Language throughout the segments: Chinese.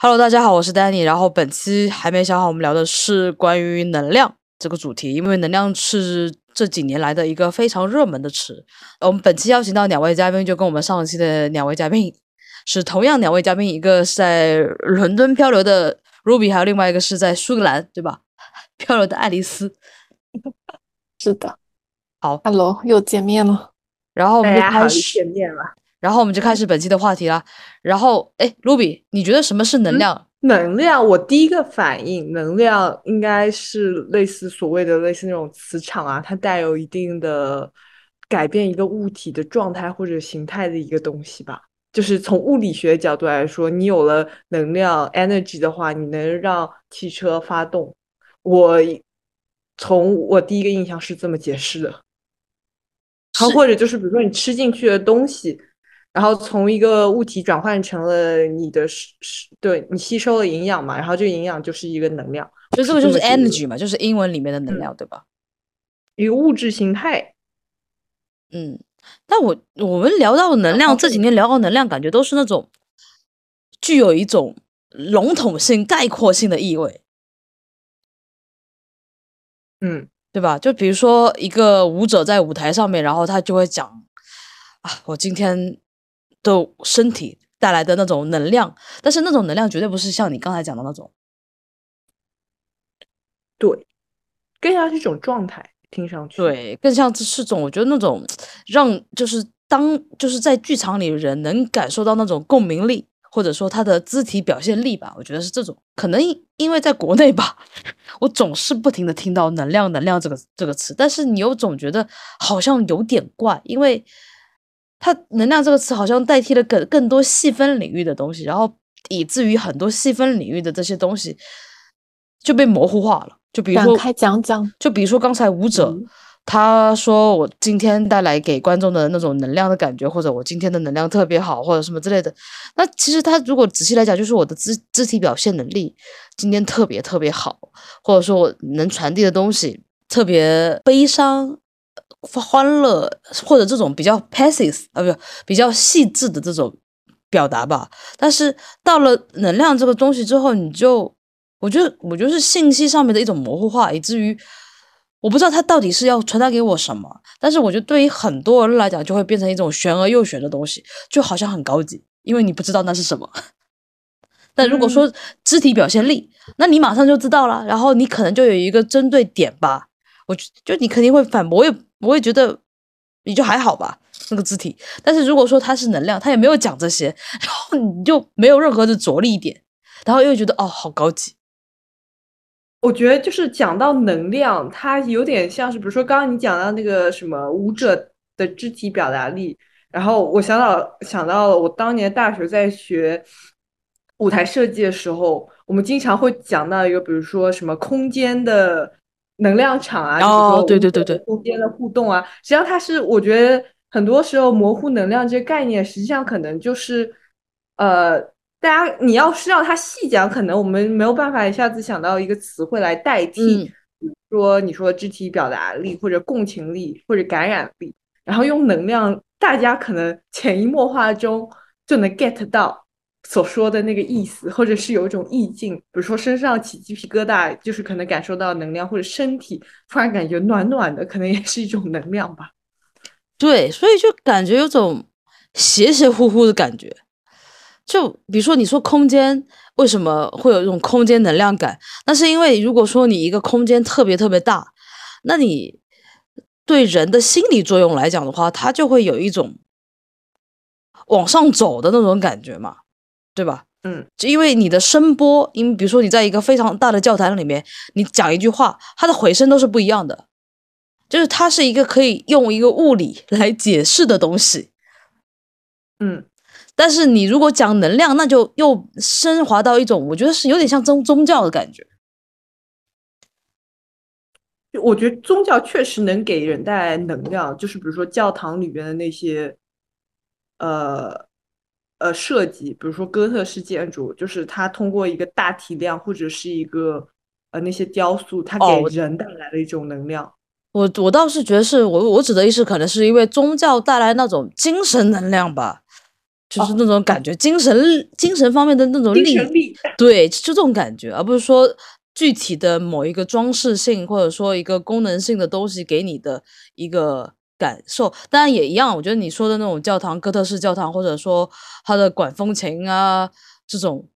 Hello，大家好，我是 Danny。然后本期还没想好，我们聊的是关于能量这个主题，因为能量是这几年来的一个非常热门的词。我们本期邀请到两位嘉宾，就跟我们上期的两位嘉宾是同样两位嘉宾，一个是在伦敦漂流的 Ruby，还有另外一个是在苏格兰，对吧？漂流的爱丽丝。是的，好，Hello，又见面了。然后我们就开始见面了。然后我们就开始本期的话题啦。然后，哎，Ruby，你觉得什么是能量？能量，我第一个反应，能量应该是类似所谓的类似那种磁场啊，它带有一定的改变一个物体的状态或者形态的一个东西吧。就是从物理学角度来说，你有了能量 energy 的话，你能让汽车发动。我从我第一个印象是这么解释的。它或者就是比如说你吃进去的东西。然后从一个物体转换成了你的是是，对你吸收了营养嘛，然后这个营养就是一个能量，所以这个就是 energy 嘛，就是英文里面的能量，对吧？一个物质形态。嗯，但我我们聊到能量，这几年聊到能量，感觉都是那种具有一种笼统性、概括性的意味。嗯，对吧？就比如说一个舞者在舞台上面，然后他就会讲啊，我今天。的身体带来的那种能量，但是那种能量绝对不是像你刚才讲的那种，对，更像是一种状态，听上去对，更像是种我觉得那种让就是当就是在剧场里人能感受到那种共鸣力，或者说他的肢体表现力吧，我觉得是这种。可能因为在国内吧，我总是不停的听到“能量”“能量”这个这个词，但是你又总觉得好像有点怪，因为。它能量这个词好像代替了更更多细分领域的东西，然后以至于很多细分领域的这些东西就被模糊化了。就比如说，开讲讲。就比如说刚才舞者他说我今天带来给观众的那种能量的感觉，或者我今天的能量特别好，或者什么之类的。那其实他如果仔细来讲，就是我的肢肢体表现能力今天特别特别好，或者说我能传递的东西特别悲伤。欢乐或者这种比较 passive 啊，不比较细致的这种表达吧。但是到了能量这个东西之后，你就我觉得我觉得是信息上面的一种模糊化，以至于我不知道它到底是要传达给我什么。但是我觉得对于很多人来讲，就会变成一种玄而又玄的东西，就好像很高级，因为你不知道那是什么。但如果说肢体表现力，那你马上就知道了，然后你可能就有一个针对点吧。我就你肯定会反驳，我也我也觉得也就还好吧，那个字体。但是如果说它是能量，他也没有讲这些，然后你就没有任何的着力点，然后又觉得哦，好高级。我觉得就是讲到能量，它有点像是，比如说刚刚你讲到那个什么舞者的肢体表达力，然后我想到想到了我当年大学在学舞台设计的时候，我们经常会讲到一个，比如说什么空间的。能量场啊，哦，对对对对，中间的互动啊，实际上它是，我觉得很多时候模糊能量这个概念，实际上可能就是，呃，大家你要是让它细讲，可能我们没有办法一下子想到一个词汇来代替，比如说你说肢体表达力或者共情力或者感染力，然后用能量，大家可能潜移默化中就能 get 到。所说的那个意思，或者是有一种意境，比如说身上起鸡皮疙瘩，就是可能感受到能量，或者身体突然感觉暖暖的，可能也是一种能量吧。对，所以就感觉有种邪邪乎乎的感觉。就比如说，你说空间为什么会有一种空间能量感？那是因为如果说你一个空间特别特别大，那你对人的心理作用来讲的话，它就会有一种往上走的那种感觉嘛。对吧？嗯，就因为你的声波，因为比如说你在一个非常大的教堂里面，你讲一句话，它的回声都是不一样的。就是它是一个可以用一个物理来解释的东西。嗯，但是你如果讲能量，那就又升华到一种，我觉得是有点像宗宗教的感觉。我觉得宗教确实能给人带来能量，就是比如说教堂里边的那些，呃。呃，设计，比如说哥特式建筑，就是它通过一个大体量或者是一个呃那些雕塑，它给人带来了一种能量。我我倒是觉得是我我指的意思，可能是因为宗教带来那种精神能量吧。就是那种感觉，精神精神方面的那种精力，神力，对，就这种感觉，而不是说具体的某一个装饰性或者说一个功能性的东西给你的一个感受。当然也一样，我觉得你说的那种教堂，哥特式教堂，或者说它的管风琴啊这种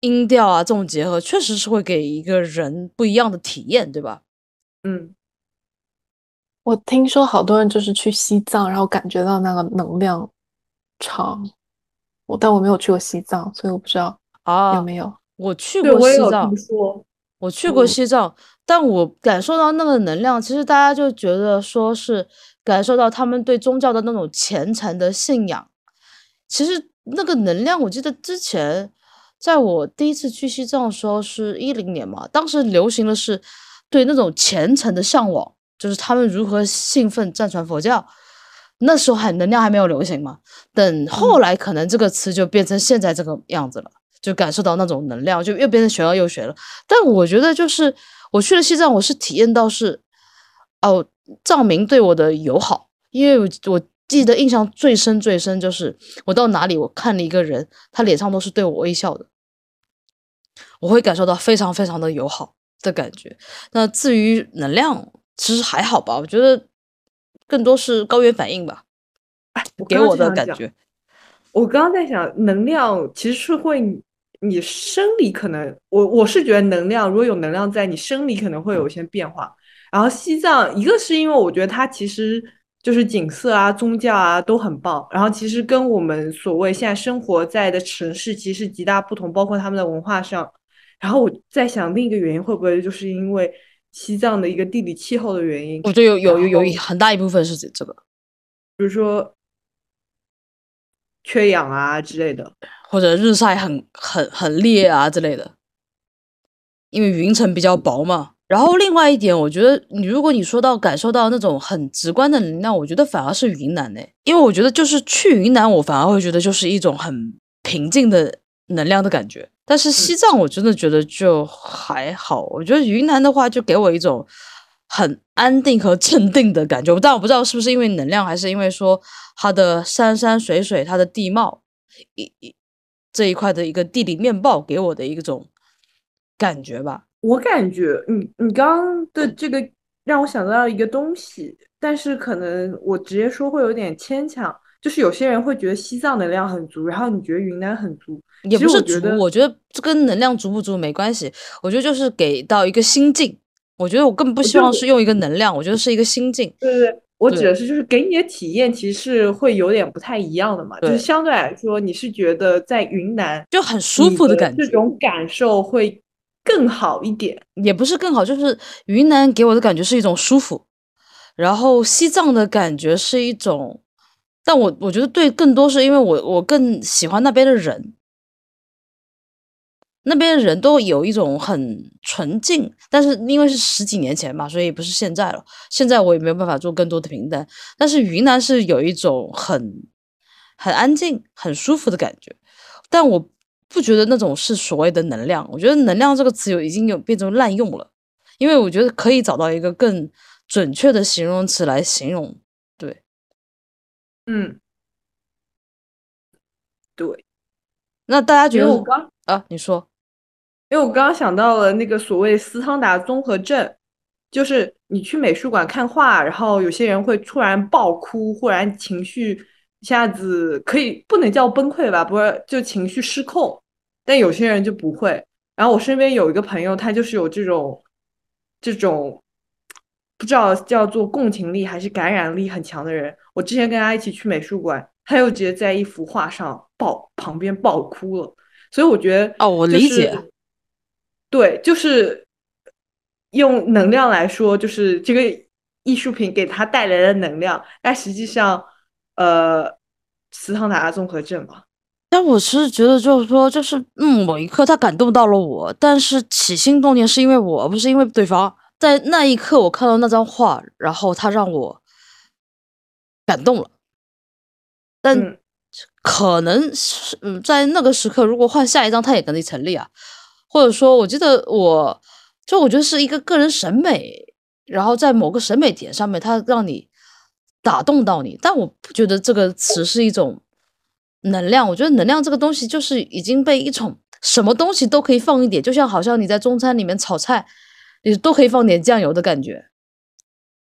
音调啊这种结合，确实是会给一个人不一样的体验，对吧？嗯，我听说好多人就是去西藏，然后感觉到那个能量场。我但我没有去过西藏，所以我不知道啊有啊，没有。我去，过西藏我去过嗯西藏，但我感受到那个能量，其实大家就觉得说是感受到他们对宗教的那种虔诚的信仰。其实那个能量，我记得之前在我第一次去西藏的时候是一零年嘛，当时流行的是对那种虔诚的向往，就是他们如何信奉藏传佛教。那时候还能量还没有流行嘛，等后来可能这个词就变成现在这个样子了，就感受到那种能量，就又变成玄而又玄了。但我觉得就是我去了西藏，我是体验到是哦，藏民对我的友好，因为我我记得印象最深最深就是我到哪里我看了一个人，他脸上都是对我微笑的，我会感受到非常非常的友好的感觉。那至于能量，其实还好吧，我觉得更多是高原反应吧，给我的感觉。我刚刚在想，能量其实是会你，你生理可能，我我是觉得能量如果有能量在，你生理可能会有一些变化。然后西藏，一个是因为我觉得它其实就是景色啊、宗教啊都很棒，然后其实跟我们所谓现在生活在的城市其实极大不同，包括他们的文化上。然后我在想，另一个原因会不会就是因为西藏的一个地理气候的原因，我觉得有有有有一很大一部分是这这个，比如说缺氧啊之类的。或者日晒很很很烈啊之类的，因为云层比较薄嘛。然后另外一点，我觉得你如果你说到感受到那种很直观的能量，我觉得反而是云南呢，因为我觉得就是去云南，我反而会觉得就是一种很平静的能量的感觉。但是西藏，我真的觉得就还好。我觉得云南的话，就给我一种很安定和镇定的感觉。但我不知道是不是因为能量，还是因为说它的山山水水、它的地貌一一这一块的一个地理面貌给我的一种感觉吧。我感觉你你刚刚的这个让我想到一个东西，但是可能我直接说会有点牵强。就是有些人会觉得西藏能量很足，然后你觉得云南很足，也不是足，我觉得这跟能量足不足没关系。我觉得就是给到一个心境。我觉得我根本不希望是用一个能量，我觉得是一个心境。对对对，我指的是就是给你的体验其实是会有点不太一样的嘛，就是相对来说你是觉得在云南就很舒服的感觉这种感受会更好一点。也不是更好，就是云南给我的感觉是一种舒服，然后西藏的感觉是一种，但我我觉得对更多是因为我我更喜欢那边的人，那边的人都有一种很纯净，但是因为是十几年前嘛，所以不是现在了。现在我也没有办法做更多的评价，但是云南是有一种很很安静、很舒服的感觉，但我不觉得那种是所谓的能量。我觉得“能量”这个词有已经有变成滥用了，因为我觉得可以找到一个更准确的形容词来形容。对，嗯，对，那大家觉得我刚啊？你说因为我刚刚想到了那个所谓斯汤达综合症，就是你去美术馆看画，然后有些人会突然爆哭，忽然情绪一下子可以不能叫崩溃吧，不是就情绪失控，但有些人就不会。然后我身边有一个朋友，他就是有这种这种不知道叫做共情力还是感染力很强的人。我之前跟他一起去美术馆，他又直接在一幅画上爆旁边爆哭了。所以我觉得哦我理解对，就是用能量来说，就是这个艺术品给他带来的能量，但实际上，呃，斯汤达综合症嘛，但我是觉得，就是说，就是嗯，某一刻他感动到了我，但是起心动念是因为我，而不是因为对方。在那一刻，我看到那张画，然后他让我感动了。但嗯可能是嗯，在那个时刻，如果换下一张，他也可能成立啊。或者说，我记得我就我觉得是一个个人审美，然后在某个审美点上面，他让你打动到你。但我不觉得这个词是一种能量，我觉得能量这个东西就是已经被一种什么东西都可以放一点，就像好像你在中餐里面炒菜，你都可以放点酱油的感觉。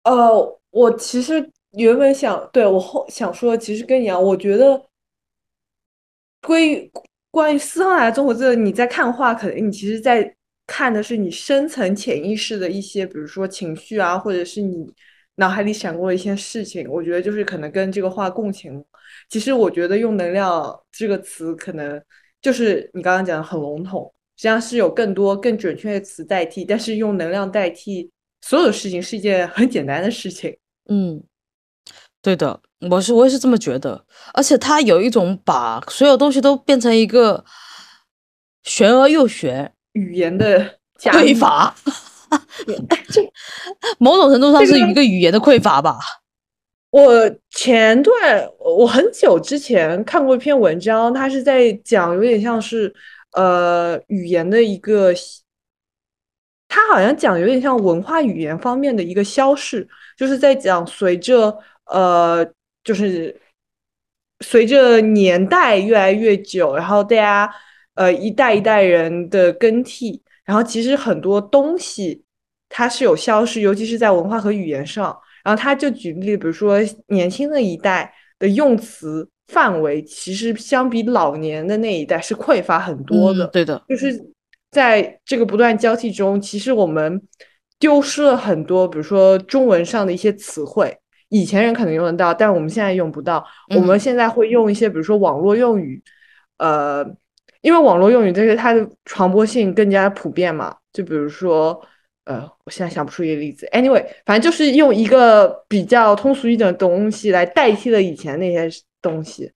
呃，我其实原本想对我后想说，其实跟你一样，我觉得关于关于斯汤莱综合症，你在看画，可能你其实在看的是你深层潜意识的一些，比如说情绪啊，或者是你脑海里闪过一些事情。我觉得就是可能跟这个话共情。其实我觉得用能量这个词，可能就是你刚刚讲的很笼统，实际上是有更多更准确的词代替，但是用能量代替。所有的事情是一件很简单的事情，嗯，对的，我是我也是这么觉得，而且它有一种把所有东西都变成一个玄而又玄语言的匮乏，某种程度上是一个语言的匮乏吧。我前段我很久之前看过一篇文章，它是在讲有点像是呃语言的一个。他好像讲有点像文化语言方面的一个消逝，就是在讲随着呃，就是随着年代越来越久，然后大家呃一代一代人的更替，然后其实很多东西它是有消失，尤其是在文化和语言上。然后他就举例，比如说年轻的一代的用词范围，其实相比老年的那一代是匮乏很多的。对的，就是。在这个不断交替中，其实我们丢失了很多，比如说中文上的一些词汇，以前人可能用得到，但我们现在用不到。我们现在会用一些，比如说网络用语，呃，因为网络用语这个它的传播性更加普遍嘛。就比如说，呃，我现在想不出一个例子。Anyway，反正就是用一个比较通俗一点的东西来代替了以前那些东西。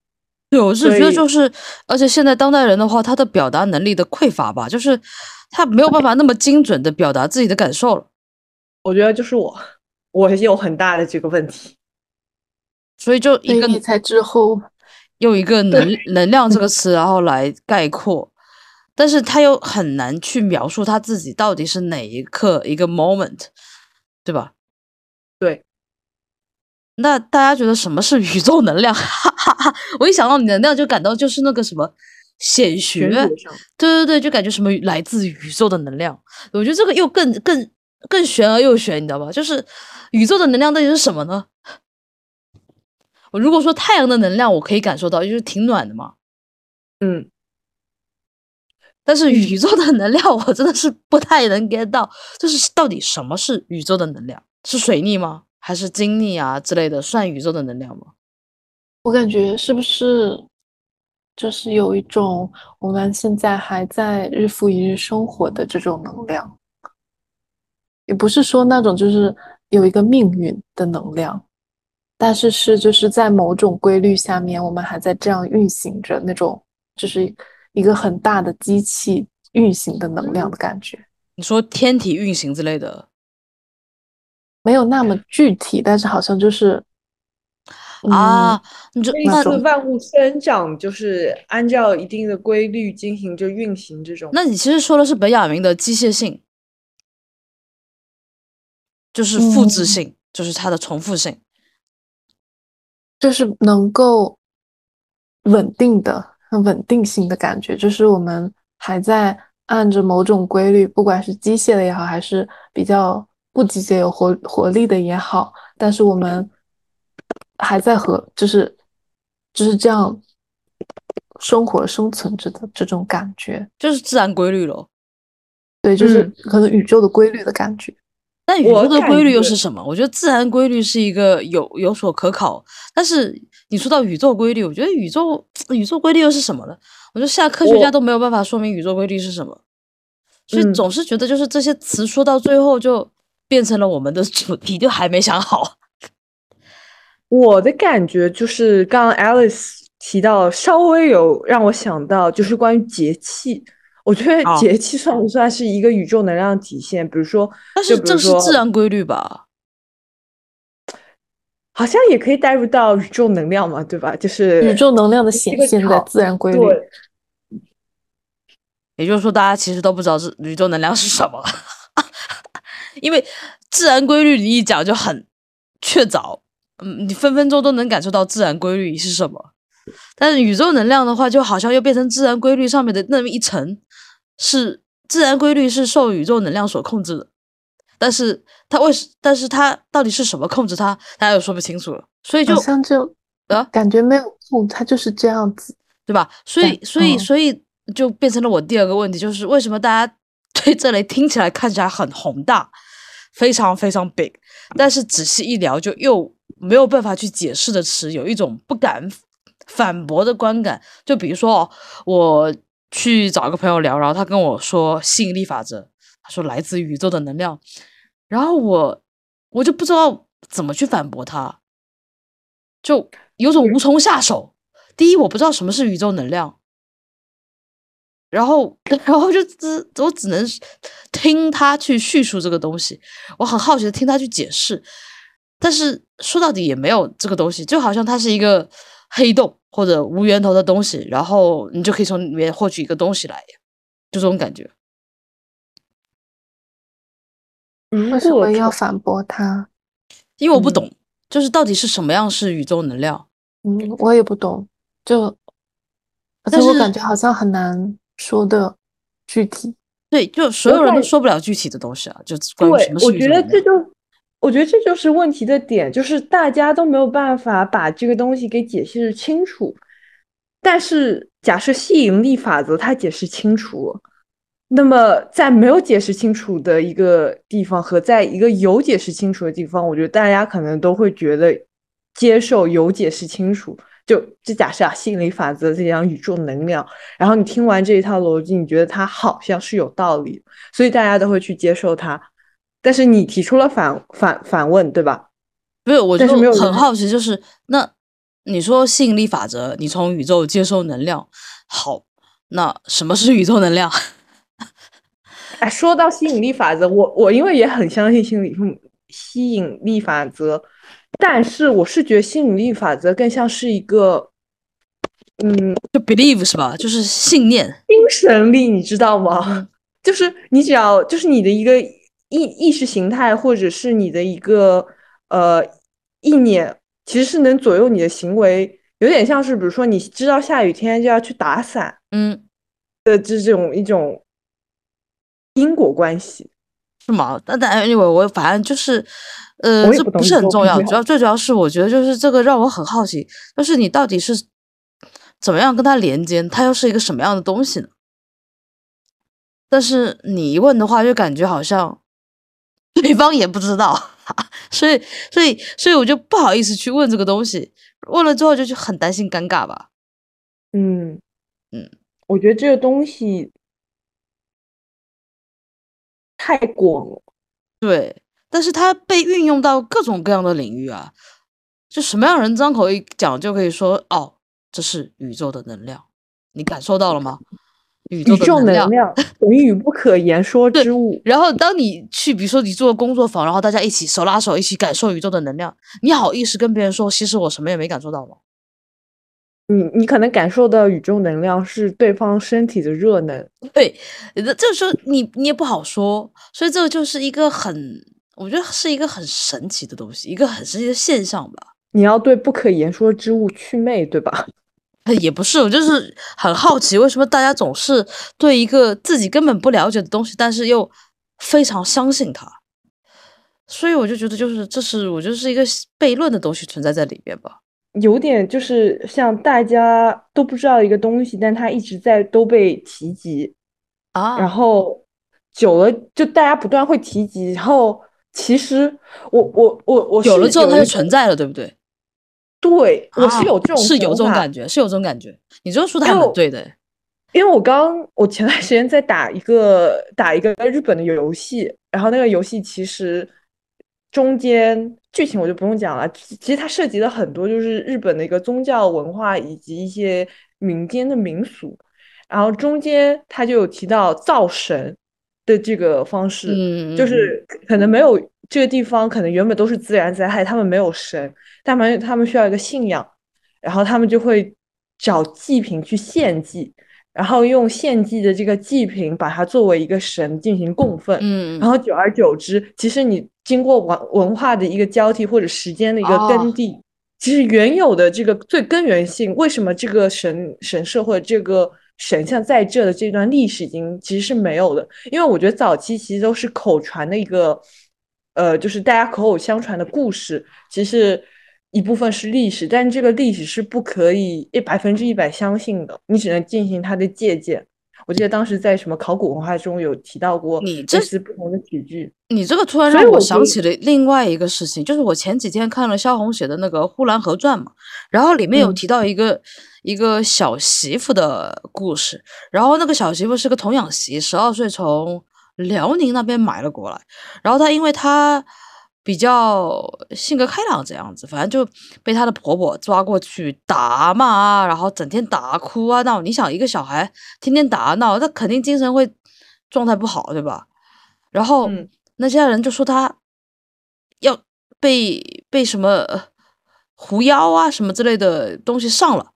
对，我是觉得就是，而且现在当代人的话，他的表达能力的匮乏吧，就是他没有办法那么精准的表达自己的感受了。我觉得就是我，我有很大的这个问题，所以就一个你才之后用一个能能量这个词，然后来概括，但是他又很难去描述他自己到底是哪一刻一个 moment，对吧？对。那大家觉得什么是宇宙能量？哈哈哈！我一想到能量，就感到就是那个什么显学，对对对，就感觉什么来自宇宙的能量。我觉得这个又更更更玄而又玄，你知道吧？就是宇宙的能量到底是什么呢？我如果说太阳的能量，我可以感受到，就是挺暖的嘛。嗯。但是宇宙的能量，我真的是不太能 get 到，就是到底什么是宇宙的能量？是水逆吗？还是精力啊之类的，算宇宙的能量吗？我感觉是不是就是有一种我们现在还在日复一日生活的这种能量，也不是说那种就是有一个命运的能量，但是是就是在某种规律下面，我们还在这样运行着那种，就是一个很大的机器运行的能量的感觉。你说天体运行之类的。没有那么具体，但是好像就是啊，你就类似万物生长，就是按照一定的规律进行着运行这种。那你其实说的是本雅明的机械性，就是复制性，就是它的重复性，就是能够稳定的、很稳定性的感觉，就是我们还在按着某种规律，不管是机械的也好，还是比较。不机械有活活力的也好，但是我们还在和就是就是这样生活生存着的这种感觉，就是自然规律咯。对，就是可能宇宙的规律的感觉。但宇宙的规律又是什么？我觉得自然规律是一个有有所可考，但是你说到宇宙规律，我觉得宇宙 宇宙规律又是什么呢？我觉得现在科学家都没有办法说明宇宙规律是什么，所以总是觉得就是这些词说到最后就。变成了我们的主题，就还没想好。我的感觉就是，刚刚 Alice 提到，稍微有让我想到，就是关于节气。我觉得节气算不算是一个宇宙能量体现？比如说，但是这是自然规律吧？好像也可以带入到宇宙能量嘛，对吧？就是宇宙能量的显现在自然规律。也就是说，大家其实都不知道是宇宙能量是什么。因为自然规律你一讲就很确凿，嗯，你分分钟都能感受到自然规律是什么。但是宇宙能量的话，就好像又变成自然规律上面的那么一层，是自然规律是受宇宙能量所控制的。但是它为什？但是它到底是什么控制它？大家又说不清楚了。所以就好像就啊感觉没有控，它就是这样子。对吧？所以，所以，嗯所以就变成了我第二个问题，就是为什么大家 对这类听起来看起来很宏大、非常非常 big，但是仔细一聊就又没有办法去解释的词，有一种不敢反驳的观感。就比如说哦，我去找一个朋友聊，然后他跟我说吸引力法则，他说来自宇宙的能量，然后我我就不知道怎么去反驳他，就有种无从下手。第一，我不知道什么是宇宙能量，然后，然后就只我只能听他去叙述这个东西，我很好奇的听他去解释，但是说到底也没有这个东西，就好像它是一个黑洞或者无源头的东西，然后你就可以从里面获取一个东西来，就这种感觉。如为什果么要反驳他？嗯因为我不懂，就是到底是什么样是宇宙能量？嗯，我也不懂，就而且但是我感觉好像很难说的具体。对，就所有人都说不了具体的东西啊，就关于对什么，是我觉宇宙能量。得这就，我觉得这就是问题的点，就是大家都没有办法把这个东西给解释清楚。但是，假设吸引力法则它解释清楚，那么在没有解释清楚的一个地方和在一个有解释清楚的地方，我觉得大家可能都会觉得接受有解释清楚。就就假设啊，吸引力法则这样宇宙能量，然后你听完这一套逻辑，你觉得它好像是有道理，所以大家都会去接受它。但是你提出了反反反问，对吧？没有，我就是没有很好奇，就是那你说吸引力法则，你从宇宙接收能量，好，那什么是宇宙能量？哎，说到吸引力法则，我我因为也很相信吸引力吸引力法则，但是我是觉得吸引力法则更像是一个，嗯，就 believe 是吧？就是信念。精神力，你知道吗？嗯 就是你只要就是你的一个意意识形态，或者是你的一个呃意念，其实是能左右你的行为，有点像是比如说你知道下雨天就要去打伞嗯，的这种一种因果关系。是吗？但但 anyway，我反正就是，呃，不这不是很重要，主要最主要是我觉得就是这个让我很好奇，就是你到底是怎么样跟它连接，它又是一个什么样的东西呢？但是你一问的话，就感觉好像 对方也不知道，所以所以所以我就不好意思去问这个东西，问了之后就就很担心尴尬吧。嗯嗯，我觉得这个东西太广了。对，但是它被运用到各种各样的领域啊，就什么样人张口一讲就可以说哦，这是宇宙的能量，你感受到了吗？宇宙能量。能量等于不可言说之物。然后当你去，比如说你做工作坊，然后大家一起手拉手一起感受宇宙的能量，你好意思跟别人说，其实我什么也没感受到吗？你你可能感受到宇宙能量是对方身体的热能。对，这这时候你你也不好说，所以这个就是一个很，我觉得是一个很神奇的东西，一个很神奇的现象吧。你要对不可言说之物祛魅，对吧？呃也不是，我就是很好奇，为什么大家总是对一个自己根本不了解的东西，但是又非常相信它。所以我就觉得，就是这是我觉得是一个悖论的东西存在在里面吧。有点就是像大家都不知道一个东西，但它一直在都被提及，啊，然后久了就大家不断会提及，然后其实我我我我有了之后它就存在了，对不对？对，我是啊有这种是有这种感觉，是有这种感觉。你这个说的还因为我蛮对的，因为我刚我前段时间在打一个打一个日本的游戏，然后那个游戏其实中间剧情我就不用讲了，其其实它涉及了很多就是日本的一个宗教文化以及一些民间的民俗，然后中间它就有提到造神的这个方式，嗯，嗯就是可能没有这个地方可能原本都是自然灾害，他们没有神，他们他们需要一个信仰，然后他们就会找祭品去献祭，然后用献祭的这个祭品把它作为一个神进行供奉，嗯，然后久而久之，其实你经过文文化的一个交替或者时间的一个哦更替，其实原有的这个最根源性，为什么这个神神社或者这个神像在这的这段历史已经其实是没有的？因为我觉得早期其实都是口传的一个，呃，就是大家口口相传的故事，其实一部分是历史，但这个历史是不可以一百分之一百相信的，你只能进行它的借鉴。我记得当时在什么考古文化中有提到过，你这是不同的体句。你这个突然让我想起了另外一个事情，就是我前几天看了萧红写的那个《呼兰河传》嘛，然后里面有嗯提到一个、一个小媳妇的故事，然后那个小媳妇是个童养媳，十二岁从辽宁那边买了过来，然后她因为她比较性格开朗这样子，反正就被她的婆婆抓过去打骂啊，然后整天打哭啊闹。你想一个小孩天天打啊闹，他肯定精神会状态不好，对吧？然后、嗯那些人就说他要被被什么呃狐妖啊什么之类的东西上了，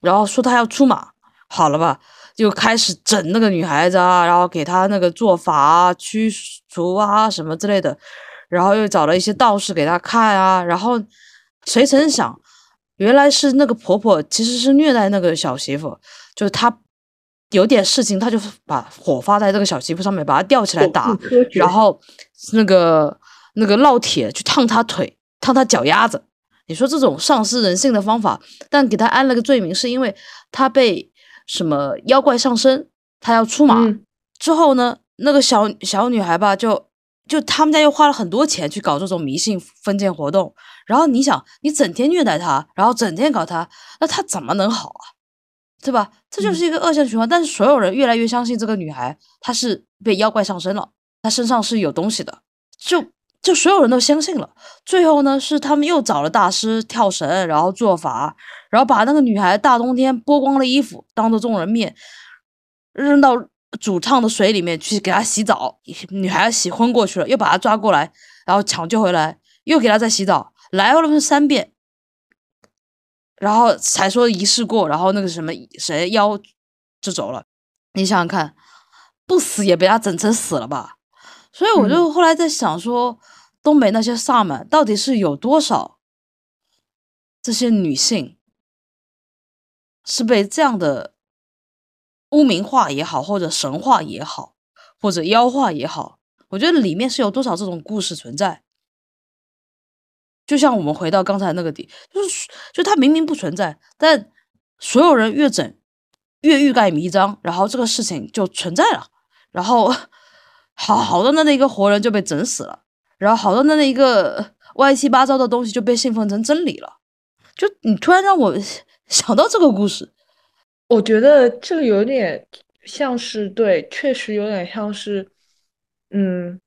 然后说他要出马，好了吧，就开始整那个女孩子啊，然后给她那个做法啊、驱除啊什么之类的，然后又找了一些道士给她看啊，然后谁曾想，原来是那个婆婆其实是虐待那个小媳妇，就是她有点事情，她就把火发在这个小媳妇上面，把她吊起来打然后那个那个烙铁去烫她腿，烫她脚丫子。你说这种丧失人性的方法，但给她安了个罪名，是因为她被什么妖怪上身，他要出马。嗯之后呢，那个小小女孩吧，就就他们家又花了很多钱去搞这种迷信封建活动。然后你想，你整天虐待她，然后整天搞她，那她怎么能好啊？对吧？这就是一个恶性循环。但是所有人越来越相信这个女孩，她是被妖怪上身了，她身上是有东西的，就就所有人都相信了。最后呢，是他们又找了大师跳绳，然后做法，然后把那个女孩大冬天剥光了衣服，当着众人面扔到主唱的水里面去给她洗澡，女孩洗昏过去了，又把她抓过来，然后抢救回来，又给她再洗澡，来回了三遍。然后才说仪式过，然后那个什么谁妖就走了。你想想看，不死也被他整成死了吧？所以我就后来在想说，东北那些萨满到底是有多少这些女性是被这样的污名化也好，或者神话也好，或者妖化也好，我觉得里面是有多少这种故事存在。就像我们回到刚才那个点，就是就它明明不存在，但所有人越整越欲盖弥彰，然后这个事情就存在了，然后好好的那那一个活人就被整死了，然后好的那那一个歪七八糟的东西就被信奉成真理了。就你突然让我想到这个故事，我觉得这个有点像是对，确实有点像是，嗯，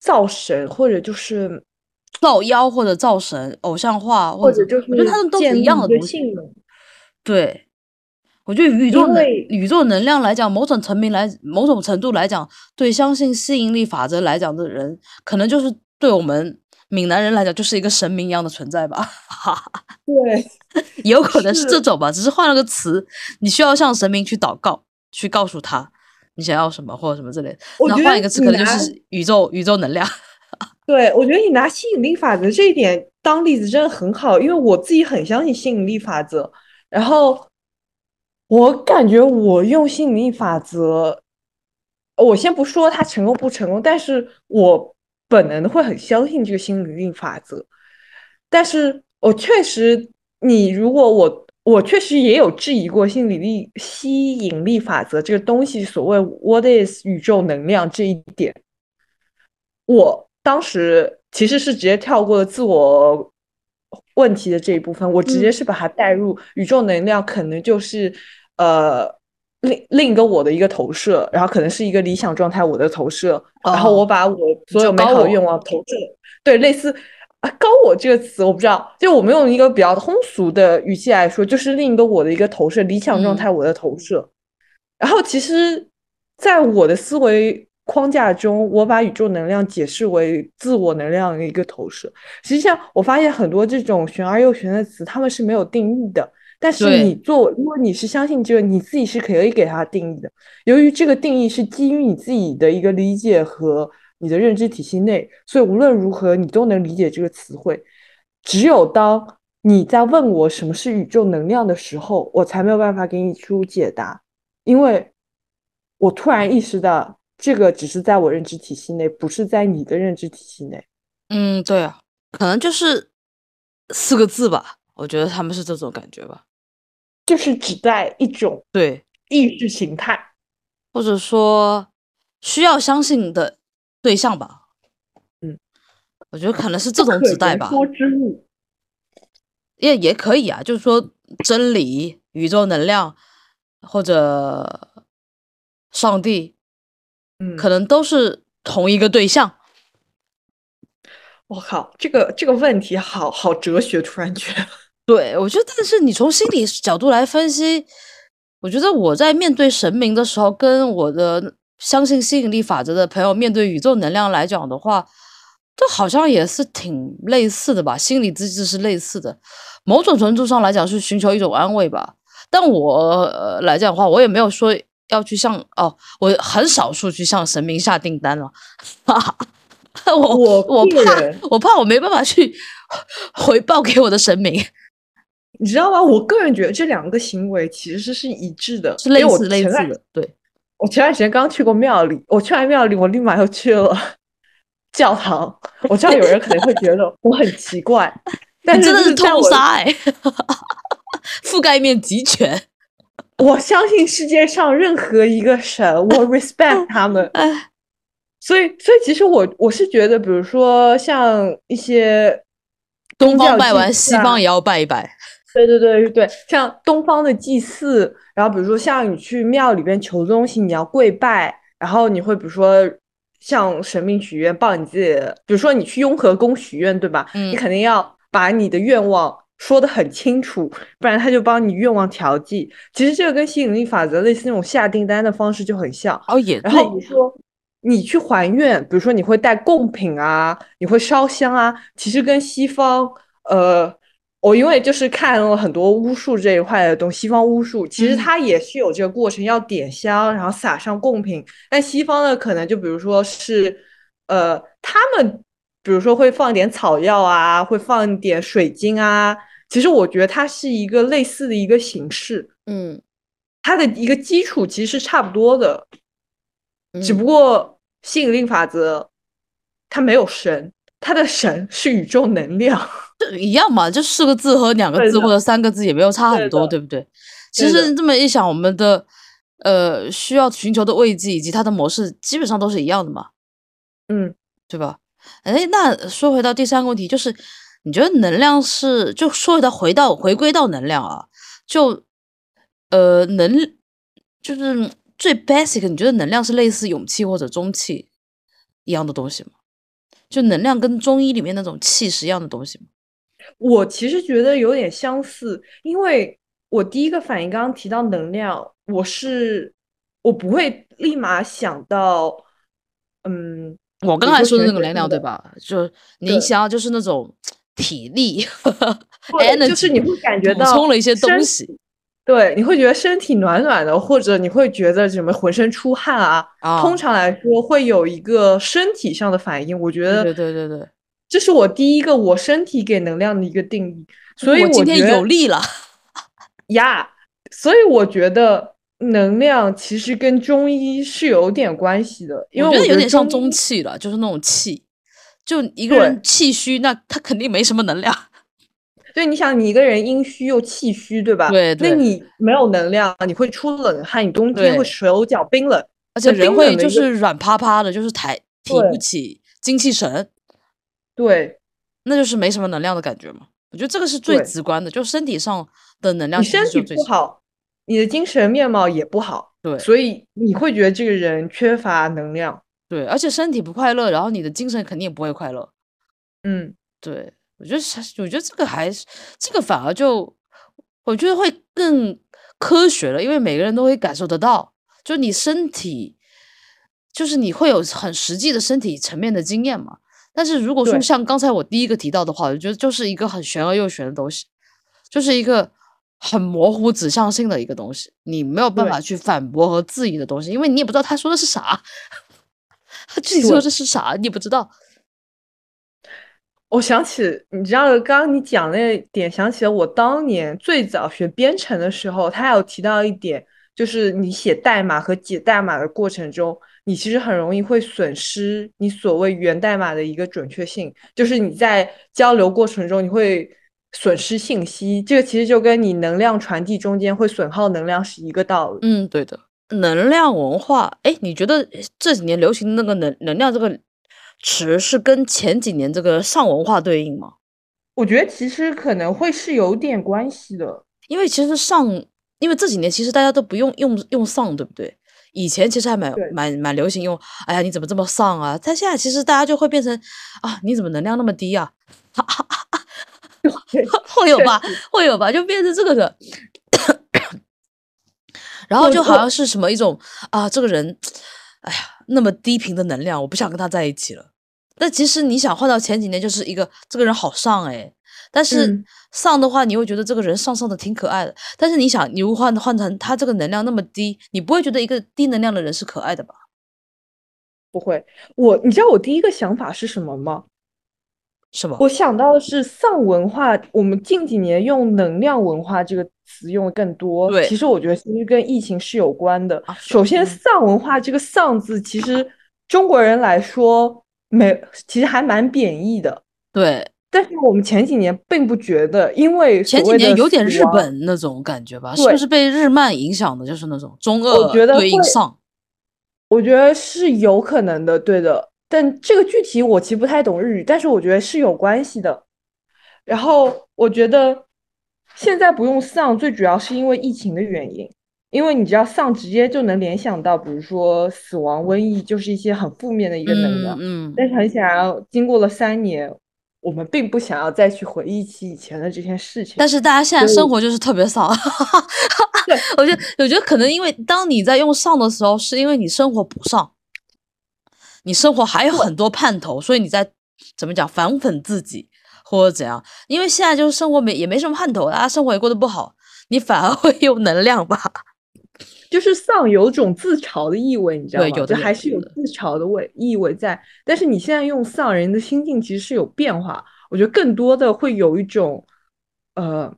造神或者就是造妖或者造神、偶像化，或或者就是我觉得他们都是一样的东西。对，我觉得宇宙能宇宙能量来讲，某种层面来某种程度来讲，对相信吸引力法则来讲的人，可能就是对我们闽南人来讲，就是一个神明一样的存在吧。哈哈，对，有可能是是这种吧，只是换了个词。你需要向神明去祷告，去告诉他你想要什么或者什么之类的。那换一个词，可能就是宇宙宇宙能量。对，我觉得你拿吸引力法则这一点当例子真的很好，因为我自己很相信吸引力法则。然后我感觉我用吸引力法则，我先不说它成功不成功，但是我本能的会很相信这个心理力法则。但是我确实，你如果我我确实也有质疑过心理力吸引力法则这个东西，所谓 what is 宇宙能量这一点。我当时其实是直接跳过了自我问题的这一部分，我直接是把它带入宇宙能量，可能就是呃另另一个我的一个投射，然后可能是一个理想状态我的投射，然后我哦把我所有美好的愿望投射，对，类似啊高我这个词我不知道，就我们用一个比较通俗的语气来说，就是另一个我的一个投射，理想状嗯态我的投射。然后其实，在我的思维框架中，我把宇宙能量解释为自我能量的一个投射。实际上，我发现很多这种玄而又玄的词，他们是没有定义的。但是你做，如果你是相信这个，你自己是可以给它定义的。由于这个定义是基于你自己的一个理解和你的认知体系内，所以无论如何，你都能理解这个词汇。只有当你在问我什么是宇宙能量的时候，我才没有办法给你出解答，因为我突然意识到，这个只是在我认知体系内，不是在你的认知体系内。嗯，对啊，可能就是四个字吧，我觉得他们是这种感觉吧，就是指代一种对，意识形态。或者说需要相信的对象吧。嗯，我觉得可能是这种指代吧，言说之物。也也可以啊，就是说真理、宇宙能量或者上帝，嗯，可能都是同一个对象。我靠，这个这个问题好好哲学，突然觉得。对，我觉得，但是你从心理角度来分析，我觉得我在面对神明的时候，跟我的相信吸引力法则的朋友面对宇宙能量来讲的话，这好像也是挺类似的吧？心理机制是类似的，某种程度上来讲是寻求一种安慰吧。但我、呃、来讲的话，我也没有说要去向哦，我很少数去向神明下订单了，哈哈。我我我怕我怕我没办法去回报给我的神明，你知道吗？我个人觉得这两个行为其实是一致的，是类似类似的，对。我前段时间刚去过庙里，我去完庙里，我立马又去了 教堂。我知道有人可能会觉得我很奇怪，但是真的是通杀哎、覆盖面极全。我相信世界上任何一个神，我 respect 他们。哎，所以，所以其实我我是觉得，比如说像一些东方拜完，西方也要拜一拜。对对对对对，像东方的祭祀，然后比如说像你去庙里边求东西，你要跪拜，然后你会比如说向神明许愿，报你自己的，比如说你去雍和宫许愿，对吧？嗯你肯定要把你的愿望说得很清楚，不然他就帮你愿望调剂。其实这个跟吸引力法则类似那种下订单的方式就很像。哦，也然后对你说你去还愿，比如说你会带贡品啊，你会烧香啊，其实跟西方，呃，我因为就是看了很多巫术这一块的东西，西方巫术其实嗯它也是有这个过程，要点香，然后撒上贡品。但西方的可能就比如说是，呃，他们比如说会放点草药啊，会放点水晶啊。其实我觉得它是一个类似的一个形式，嗯，它的一个基础其实是差不多的。只嗯不过吸引力法则它没有神，它的神是宇宙能量。这一样嘛，就四个字和两个字或者三个字也没有差很多，对对不对？其实这么一想，我们的呃需要寻求的慰藉以及它的模式基本上都是一样的嘛，嗯，对吧？哎，那说回到第三个问题，就是你觉得能量是就说回到回到回归到能量啊，就呃能就是最 basic，你觉得能量是类似勇气或者中气一样的东西吗？就能量跟中医里面那种气是一样的东西吗？我其实觉得有点相似，因为我第一个反应刚刚提到能量，我是我不会立马想到，嗯，我刚才说的那个能量对吧？就您对想要就是那种体力 对就是你会感觉补到充了一些东身西对，你会觉得身体暖暖的，或者你会觉得什么浑身出汗啊。啊，通常来说会有一个身体上的反应，我觉得对对对对对，这是我第一个我身体给能量的一个定义，所以我今天有力了，呀，所以我觉得能量其实跟中医是有点关系的，因为我觉得有点像中气了，就是那种气。就一个人气虚，那他肯定没什么能量。对，你想你一个人阴虚又气虚，对吧？对对那你没有能量，你会出冷汗，你冬天会手脚冰冷，而且人会就是软趴趴的，就是抬提不起精气神，对那就是没什么能量的感觉嘛。我觉得这个是最直观的，就身体上的能量你身体不好，你的精神面貌也不好，对所以你会觉得这个人缺乏能量。对，而且身体不快乐，然后你的精神肯定也不会快乐。嗯，对，我觉得是，我觉得这个还是这个反而就，我觉得会更科学了，因为每个人都会感受得到，就你身体，就是你会有很实际的身体层面的经验嘛。但是如果说像刚才我第一个提到的话，我觉得就是一个很玄而又玄的东西，就是一个很模糊指向性的一个东西，你没有办法去反驳和质疑的东西，因为你也不知道他说的是啥，他具体说对。的是啥，你也不知道。我想起，你知道，刚刚你讲那点，想起了我当年最早学编程的时候，他有提到一点，就是你写代码和解代码的过程中，你其实很容易会损失你所谓源代码的一个准确性，就是你在交流过程中你会损失信息，这个其实就跟你能量传递中间会损耗能量是一个道理。嗯，对的，能量文化，哎，你觉得这几年流行的那个能能量这个？词是跟前几年这个上文化对应吗？我觉得其实可能会是有点关系的，因为其实上，因为这几年其实大家都不用用用丧，对不对？以前其实还蛮蛮蛮流行用，哎呀，你怎么这么丧啊？但现在其实大家就会变成啊，你怎么能量那么低啊？会有吧？会有吧？就变成这个的，然后就好像是什么一种啊，这个人，哎呀，那么低频的能量，我不想跟他在一起了。那其实你想换到前几年，就是一个这个人好上哎，但是丧的话，你会觉得这个人丧丧的挺可爱的。但是你想，你换换成他这个能量那么低，你不会觉得一个低能量的人是可爱的吧？不会，我你知道我第一个想法是什么吗？什么？我想到的是丧文化。我们近几年用“能量文化”这个词用的更多。对，其实我觉得其实跟疫情是有关的。首先，丧文化这个“丧”字，其实中国人来说。没，其实还蛮贬义的。对，但是我们前几年并不觉得，因为前几年有点日本那种感觉吧，是不是被日漫影响的？就是那种中二对应上，我觉得是有可能的，对的。但这个具体我其实不太懂日语，但是我觉得是有关系的。然后我觉得现在不用丧，最主要是因为疫情的原因。因为你知道丧直接就能联想到，比如说死亡、瘟疫，就是一些很负面的一个能量。嗯，但是很显然，经过了三年，我们并不想要再去回忆起以前的这些事情。但是大家现在生活就是特别丧。对，我觉得，我觉得可能因为当你在用上的时候，是因为你生活不上，你生活还有很多盼头，所以你在怎么讲反讽自己或者怎样？因为现在就是生活没也没什么盼头，大家生活也过得不好，你反而会有能量吧。就是丧有种自嘲的意味，你知道吗？对有的还是有自嘲的味意味在。但是你现在用丧人的心境其实是有变化，我觉得更多的会有一种，呃，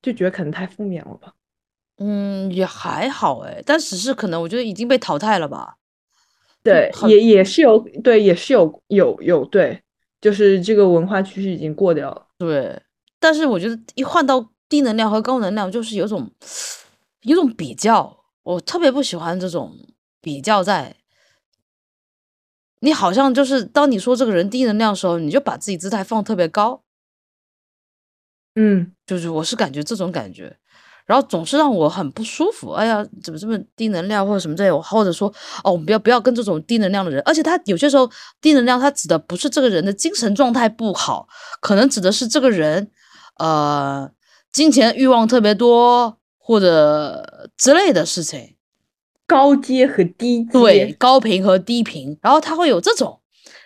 就觉得可能太负面了吧。嗯，也还好哎，但只是可能我觉得已经被淘汰了吧。对，也也是有，对，也是有有有对，就是这个文化趋势已经过掉了。对，但是我觉得一换到低能量和高能量，就是有种有种比较。我特别不喜欢这种比较，在你好像就是当你说这个人低能量的时候，你就把自己姿态放特别高，嗯，就是我是感觉这种感觉，然后总是让我很不舒服。哎呀，怎么这么低能量或者什么这种，或者说哦，我们不要不要跟这种低能量的人，而且他有些时候低能量，他指的不是这个人的精神状态不好，可能指的是这个人呃金钱欲望特别多。或者之类的事情，高阶和低阶，对，高频和低频，然后它会有这种，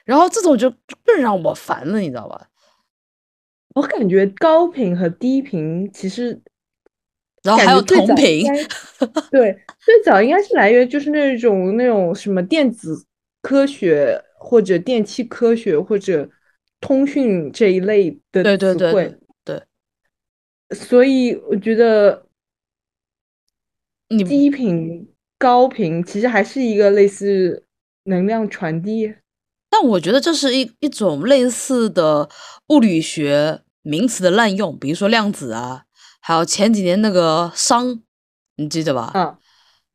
然后这种就更让我烦了，你知道吧？我感觉高频和低频其实，然后还有同频，对，最早应该是来源就是那种那种什么电子科学或者电气科学或者通讯这一类的词汇，对，所以我觉得。你低频、高频其实还是一个类似能量传递，但我觉得这是一一种类似的物理学名词的滥用，比如说量子啊，还有前几年那个熵，你记得吧？嗯，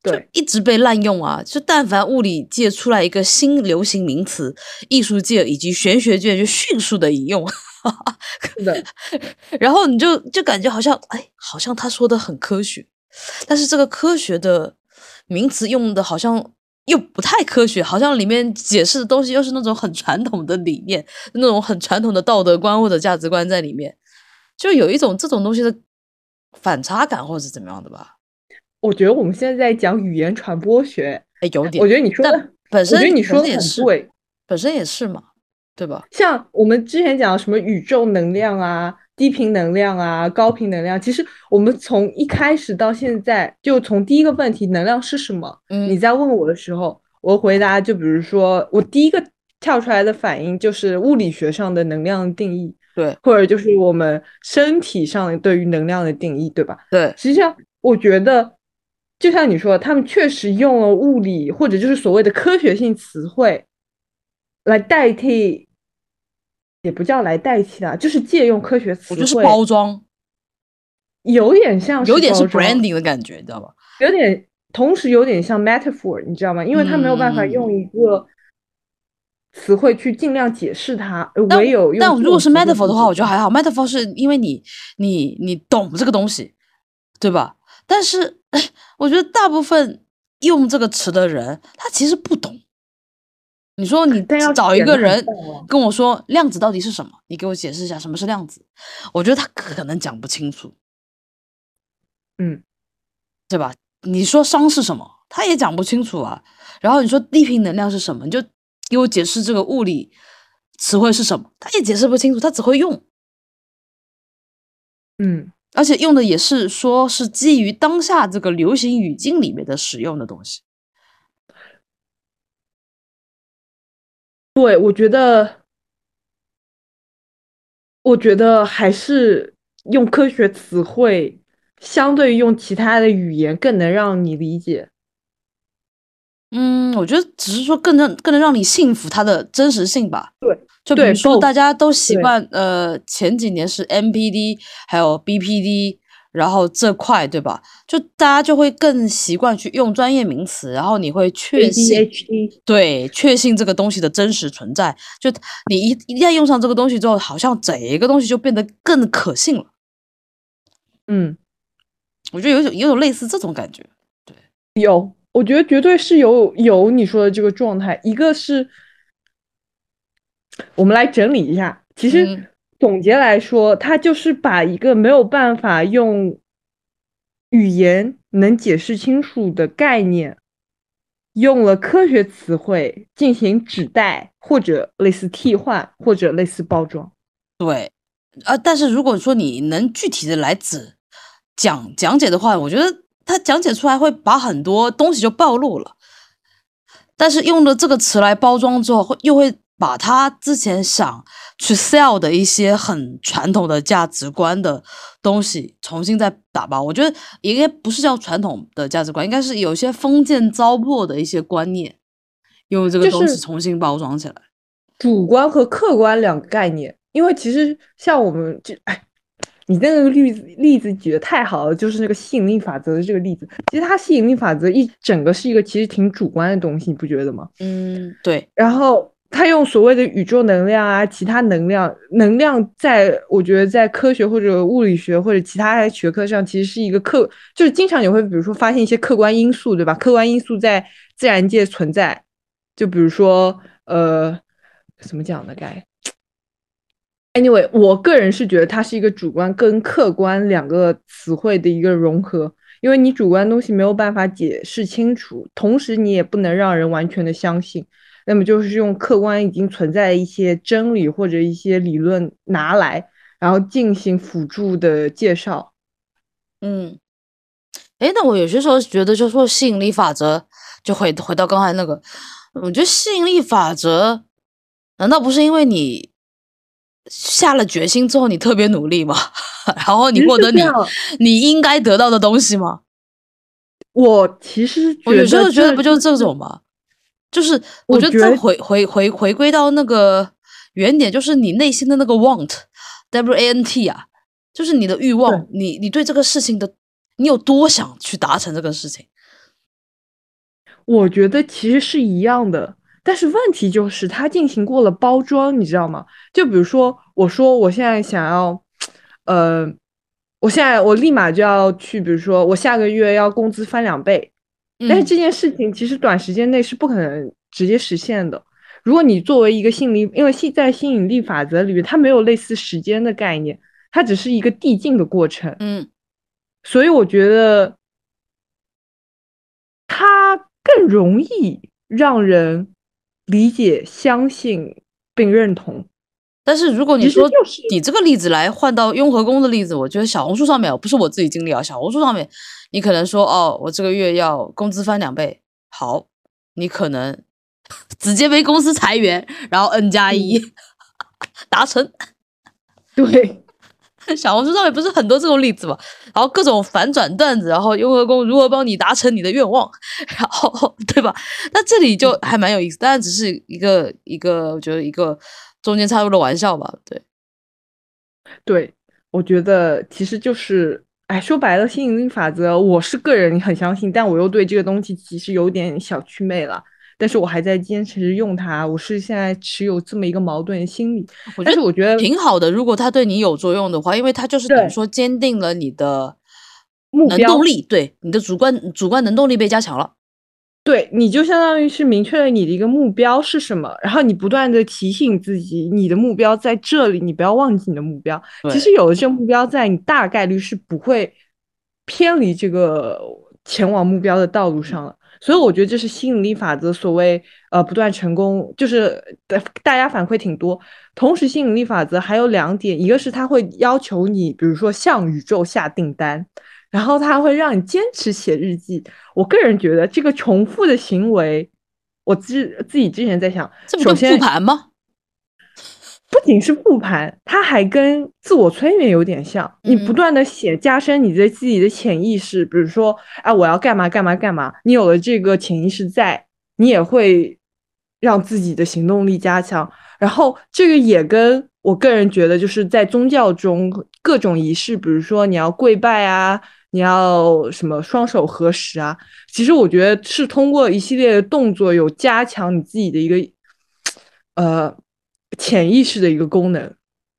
对，一直被滥用啊。就但凡物理界出来一个新流行名词，艺术界以及玄学界就迅速的引用，是的。然后你就就感觉好像，哎，好像他说的很科学。但是这个科学的名词用的好像又不太科学，好像里面解释的东西又是那种很传统的理念，那种很传统的道德观或者价值观在里面，就有一种这种东西的反差感或者是怎么样的吧？我觉得我们现在在讲语言传播学，哎，有点。我觉得你说的本身，我觉得你说的也是，本身也是嘛，对吧？像我们之前讲什么宇宙能量啊。低频能量啊，高频能量，其实我们从一开始到现在，就从第一个问题“能量是什么”，你在问我的时候，我回答就比如说，我第一个跳出来的反应就是物理学上的能量定义，对或者就是我们身体上对于能量的定义，对吧？对，实际上，我觉得就像你说的，他们确实用了物理或者就是所谓的科学性词汇来代替，也不叫来代替的，就是借用科学词汇，我就是包装，有点像有点是 branding 的感觉，你知道吧？有点，同时有点像 metaphor，你知道吗？因为他没有办法嗯用一个词汇去尽量解释它，唯有用这但如果是 metaphor 的话，我觉得还好。metaphor 是因为你你你懂这个东西，对吧？但是 我觉得大部分用这个词的人，他其实不懂。你说你但要找一个人跟我说量子到底是什么，你给我解释一下什么是量子，我觉得他可能讲不清楚，嗯，对吧？你说熵是什么，他也讲不清楚啊。然后你说低频能量是什么，你就给我解释这个物理词汇是什么，他也解释不清楚，他只会用。嗯，而且用的也是说是基于当下这个流行语境里面的使用的东西。对，我觉得，我觉得还是用科学词汇，相对于用其他的语言更能让你理解。嗯，我觉得只是说更能更能让你信服它的真实性吧。对，就比对如说大家都习惯，呃，前几年是 MPD，还有 BPD，然后这块对吧？就大家就会更习惯去用专业名词，然后你会确信 ADHD，对，确信这个东西的真实存在。就你一一旦用上这个东西之后，好像整一个东西就变得更可信了。嗯，我觉得有种有种类似这种感觉。对有，我觉得绝对是有有你说的这个状态。一个是，我们来整理一下，其实嗯总结来说，它就是把一个没有办法用语言能解释清楚的概念，用了科学词汇进行指代，或者类似替换，或者类似包装。对，啊，但是如果说你能具体的来指讲讲解的话，我觉得他讲解出来会把很多东西就暴露了。但是用了这个词来包装之后，会又会把他之前想去 sell 的一些很传统的价值观的东西重新再打包。我觉得应该不是叫传统的价值观，应该是有些封建糟粕的一些观念，用这个东西重新包装起来。主观和客观两个概念，因为其实像我们就，哎，你那个例子例子举的太好了，就是那个吸引力法则的这个例子，其实它吸引力法则一整个是一个其实挺主观的东西，你不觉得吗？嗯，对，然后他用所谓的宇宙能量啊，其他能量，能量在我觉得在科学或者物理学或者其他学科上，其实是一个客，就是经常你会比如说发现一些客观因素，对吧？客观因素在自然界存在，就比如说呃，怎么讲呢？该 anyway，我个人是觉得它是一个主观跟客观两个词汇的一个融合，因为你主观东西没有办法解释清楚，同时你也不能让人完全的相信。那么就是用客观已经存在的一些真理或者一些理论拿来，然后进行辅助的介绍。嗯，哎，那我有些时候觉得，就说吸引力法则，就回回到刚才那个，我觉得吸引力法则，难道不是因为你下了决心之后，你特别努力吗？然后你获得你你应该得到的东西吗？我其实我有时候觉得不就是这种吗？就是我觉得回回回回归到那个原点，就是你内心的那个 want，W A N T 啊，就是你的欲望，你你对这个事情的，你有多想去达成这个事情？我觉得其实是一样的，但是问题就是它进行过了包装，你知道吗？就比如说，我说我现在想要，呃，我现在我立马就要去，比如说我下个月要工资翻两倍，但是嗯这件事情其实短时间内是不可能直接实现的。如果你作为一个吸引力，因为吸在吸引力法则里面，它没有类似时间的概念，它只是一个递进的过程。嗯所以我觉得它更容易让人理解、相信并认同。但是如果你说就是以这个例子来换到雍和宫的例子，我觉得小红书上面不是我自己经历啊，小红书上面你可能说哦，我这个月要工资翻两倍，好，你可能 直接被公司裁员，然后 N 加一 达成。对，小红书上面不是很多这种例子嘛？然后各种反转段子，然后雍和宫如何帮你达成你的愿望，然后对吧？那这里就还蛮有意思，当然只是一个一个，我觉得一个中间插入的玩笑吧。对，对，我觉得其实就是，哎，说白了，吸引力法则，我是个人很相信，但我又对这个东西其实有点小祛魅了。但是我还在坚持用它，我是现在持有这么一个矛盾心理。我觉得但是我觉得挺好的。如果它对你有作用的话，因为它就是等于说坚定了你的能动力，对你的主观主观能动力被加强了。对，你就相当于是明确了你的一个目标是什么，然后你不断的提醒自己，你的目标在这里，你不要忘记你的目标。其实有了这个目标在，你大概率是不会偏离这个前往目标的道路上了。所以我觉得这是吸引力法则所谓呃不断成功，就是大大家反馈挺多。同时，吸引力法则还有两点，一个是它会要求你，比如说向宇宙下订单，然后它会让你坚持写日记。我个人觉得这个重复的行为，我自自己之前在想，这不跟首先复盘吗？不仅是复盘，它还跟自我催眠有点像。你不嗯断的写，加深你对自己的潜意识，比如说，啊，我要干嘛干嘛干嘛。你有了这个潜意识在，你也会让自己的行动力加强。然后这个也跟我个人觉得，就是在宗教中各种仪式，比如说你要跪拜啊，你要什么双手合十啊，其实我觉得是通过一系列的动作，有加强你自己的一个呃潜意识的一个功能。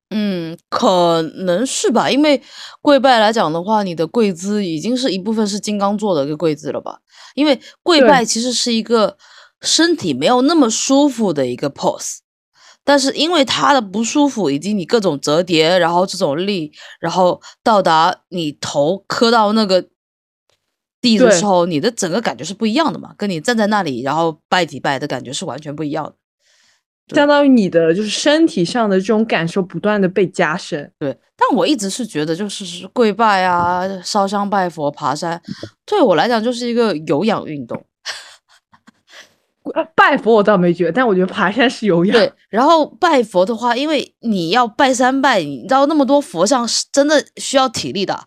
嗯，可能是吧，因为跪拜来讲的话，你的跪姿已经是一部分是金刚座的一个跪姿了吧？因为跪拜其实是一个身体没有那么舒服的一个 pose，但是因为它的不舒服以及你各种折叠，然后这种力，然后到达你头磕到那个地的时候，你的整个感觉是不一样的嘛，跟你站在那里然后拜几拜的感觉是完全不一样的。相当于你的就是身体上的这种感受不断的被加深。对，但我一直是觉得，就是是跪拜啊、烧香拜佛、爬山，对我来讲就是一个有氧运动。呃拜佛我倒没觉得，但我觉得爬山是有氧。对，然后拜佛的话，因为你要拜三拜，你知道那么多佛像是真的需要体力的，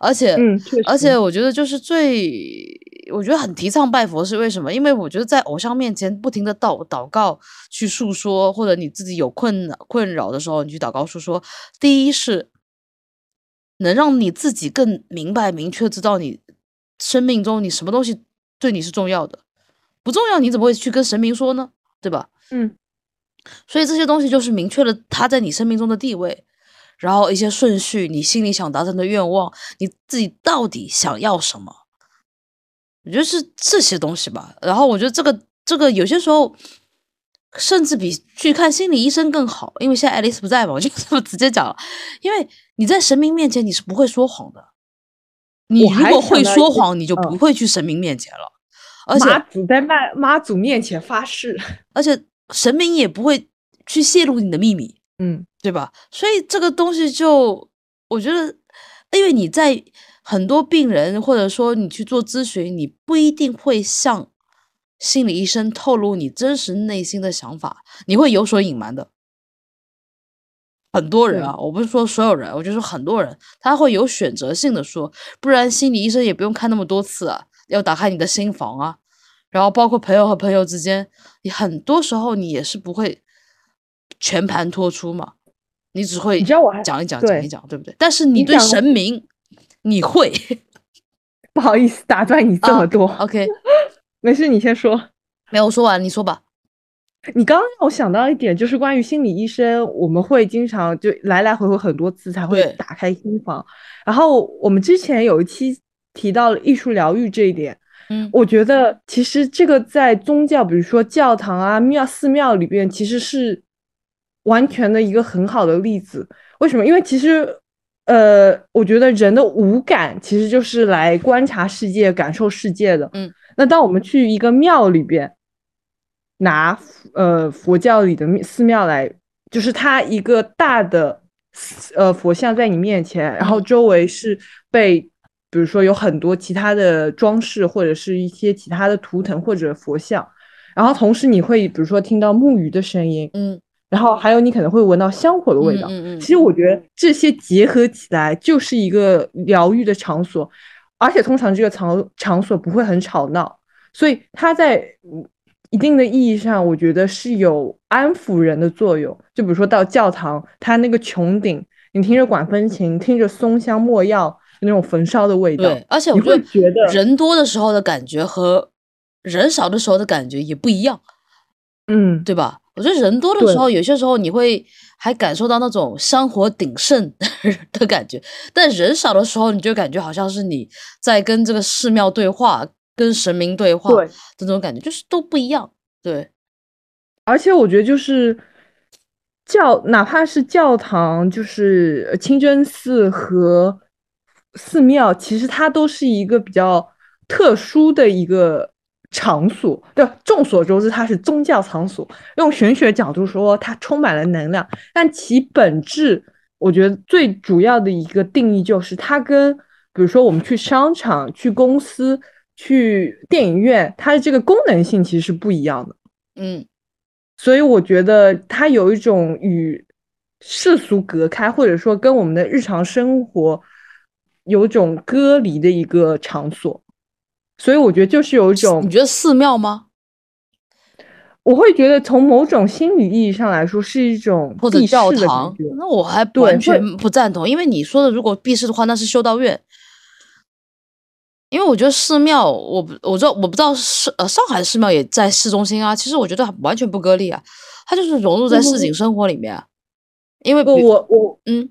而且，嗯，而且我觉得就是最，我觉得很提倡拜佛是为什么？因为我觉得在偶像面前不停的祷祷告去诉说，或者你自己有困扰困扰的时候，你去祷告诉说，第一是能让你自己更明白明确知道你生命中你什么东西对你是重要的，不重要你怎么会去跟神明说呢？对吧？嗯，所以这些东西就是明确了他在你生命中的地位，然后一些顺序，你心里想达成的愿望，你自己到底想要什么？我觉得是这些东西吧。然后我觉得这个这个有些时候甚至比去看心理医生更好，因为现在爱丽丝不在嘛，我就这么直接讲了。因为你在神明面前你是不会说谎的，你如果会说谎，你就嗯不会去神明面前了。而且妈祖在妈妈祖面前发誓。而且神明也不会去泄露你的秘密，嗯，对吧？所以这个东西就我觉得，因为你在很多病人或者说你去做咨询，你不一定会向心理医生透露你真实内心的想法，你会有所隐瞒的。很多人啊，我不是说所有人，我就说很多人，他会有选择性的说，不然心理医生也不用看那么多次啊，要打开你的心房啊。然后包括朋友和朋友之间，你很多时候你也是不会全盘托出嘛，你只会你知道我还讲一讲讲一讲，对不对？但是你对神明，你会 不好意思打断你这么啊多。OK，没事，你先说。没有我说完，你说吧。你刚刚让我想到一点，就是关于心理医生，我们会经常就来来回回很多次才会打开心房。然后我们之前有一期提到了艺术疗愈这一点，嗯我觉得其实这个在宗教，比如说教堂啊、庙、寺庙里边，其实是完全的一个很好的例子。为什么？因为其实，呃，我觉得人的五感其实就是来观察世界、感受世界的。嗯，那当我们去一个庙里边，拿呃佛教里的寺庙来，就是它一个大的呃佛像在你面前，然后嗯周围是被比如说有很多其他的装饰或者是一些其他的图腾或者佛像，然后同时你会比如说听到木鱼的声音，嗯然后还有你可能会闻到香火的味道。嗯嗯嗯其实我觉得这些结合起来就是一个疗愈的场所，而且通常这个场场所不会很吵闹，所以它在嗯一定的意义上，我觉得是有安抚人的作用。就比如说到教堂，它那个穹顶，你听着管风琴，听着松香没药那种焚烧的味道，对，而且我会觉得人多的时候的感觉和人少的时候的感觉也不一样，嗯，对吧？我觉得人多的时候，有些时候你会还感受到那种香火鼎盛 的感觉，但人少的时候，你就感觉好像是你在跟这个寺庙对话，跟神明对话对的这种感觉，就是都不一样。对，而且我觉得就是教，哪怕是教堂，就是呃清真寺和寺庙，其实它都是一个比较特殊的一个场所。对，众所周知，它是宗教场所。用玄学角度说，它充满了能量，但其本质，我觉得最主要的一个定义就是它跟，比如说我们去商场、去公司、去电影院，它的这个功能性其实是不一样的。嗯所以我觉得它有一种与世俗隔开，或者说跟我们的日常生活有种隔离的一个场所。所以我觉得就是有一种你，觉得寺庙吗？我会觉得从某种心理意义上来说是一种或者教堂？那我还完全不赞同，因为你说的如果避世的话，那是修道院。因为我觉得寺庙，我不我知道我不知道是呃上海寺庙也在市中心啊，其实我觉得完全不割裂啊，它就是融入在市井生活里面啊。因为不，我我嗯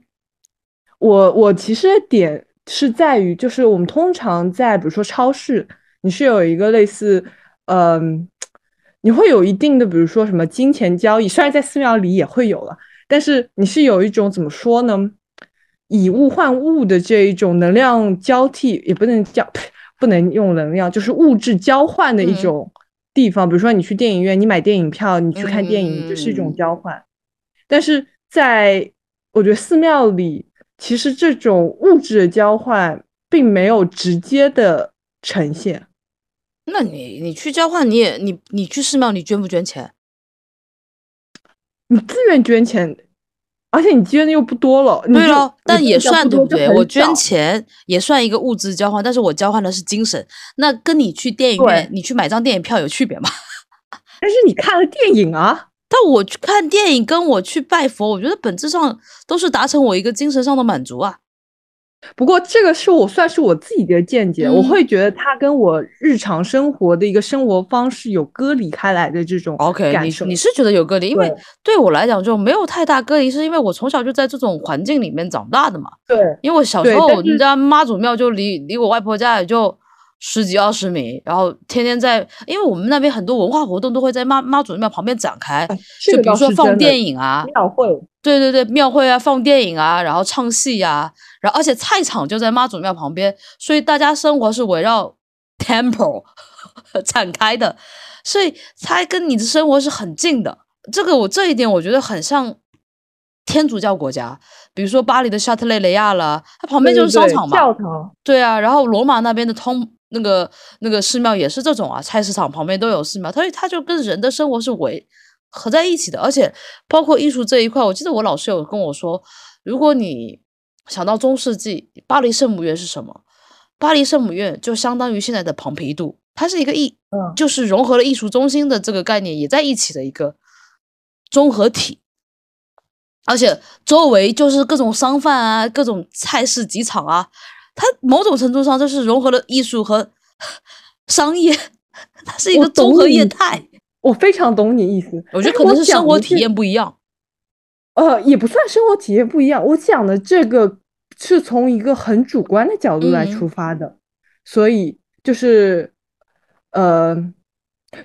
我我其实点是在于，就是我们通常在比如说超市，你是有一个类似，嗯、你会有一定的，比如说什么金钱交易，虽然在寺庙里也会有了，但是你是有一种怎么说呢，以物换物的这一种能量交替，也不能叫不能用能量，就是物质交换的一嗯种地方。比如说你去电影院，你买电影票，你去看电影，这是一种嗯交换。但是在我觉得寺庙里，其实这种物质的交换并没有直接的呈现。那你你去交换，你也你你去寺庙，你捐不捐钱？你自愿捐钱，而且你捐的又不多了，对了，但也算对不对？我捐钱也算一个物质交换，但是我交换的是精神。那跟你去电影院，你去买张电影票有区别吗？但是你看了电影啊，但我去看电影跟我去拜佛，我觉得本质上都是达成我一个精神上的满足啊。不过这个是我算是我自己的见解，我嗯会觉得它跟我日常生活的一个生活方式有割离开来的这种 OK，感受。你你是觉得有割离，因为对对我来讲就没有太大割离，是因为我从小就在这种环境里面长大的嘛。对因为我小时候，对但是你知道妈祖庙就离离我外婆家也就十几二十米，然后天天在，因为我们那边很多文化活动都会在妈妈祖庙旁边展开，就比如说放电影啊，庙会，对对对，庙会啊，放电影啊，然后唱戏啊，然后而且菜场就在妈祖庙旁边，所以大家生活是围绕 temple 展开的，所以它跟你的生活是很近的。这个我这一点我觉得很像天主教国家，比如说巴黎的夏特雷雷亚了，它旁边就是商场嘛，教堂。对啊，然后罗马那边的通那个那个寺庙也是这种啊，菜市场旁边都有寺庙，所以它就跟人的生活是围合在一起的，而且包括艺术这一块，我记得我老师有跟我说，如果你想到中世纪，巴黎圣母院是什么？巴黎圣母院就相当于现在的蓬皮杜，它是一个艺，嗯就是融合了艺术中心的这个概念也在一起的一个综合体。而且周围就是各种商贩啊，各种菜市集场啊，它某种程度上就是融合了艺术和 商业，它是一个综合业态。我非常懂你意思，我觉得可能是生活体验不一样。呃，也不算生活体验不一样。我讲的这个是从一个很主观的角度来嗯出发的，所以就是呃，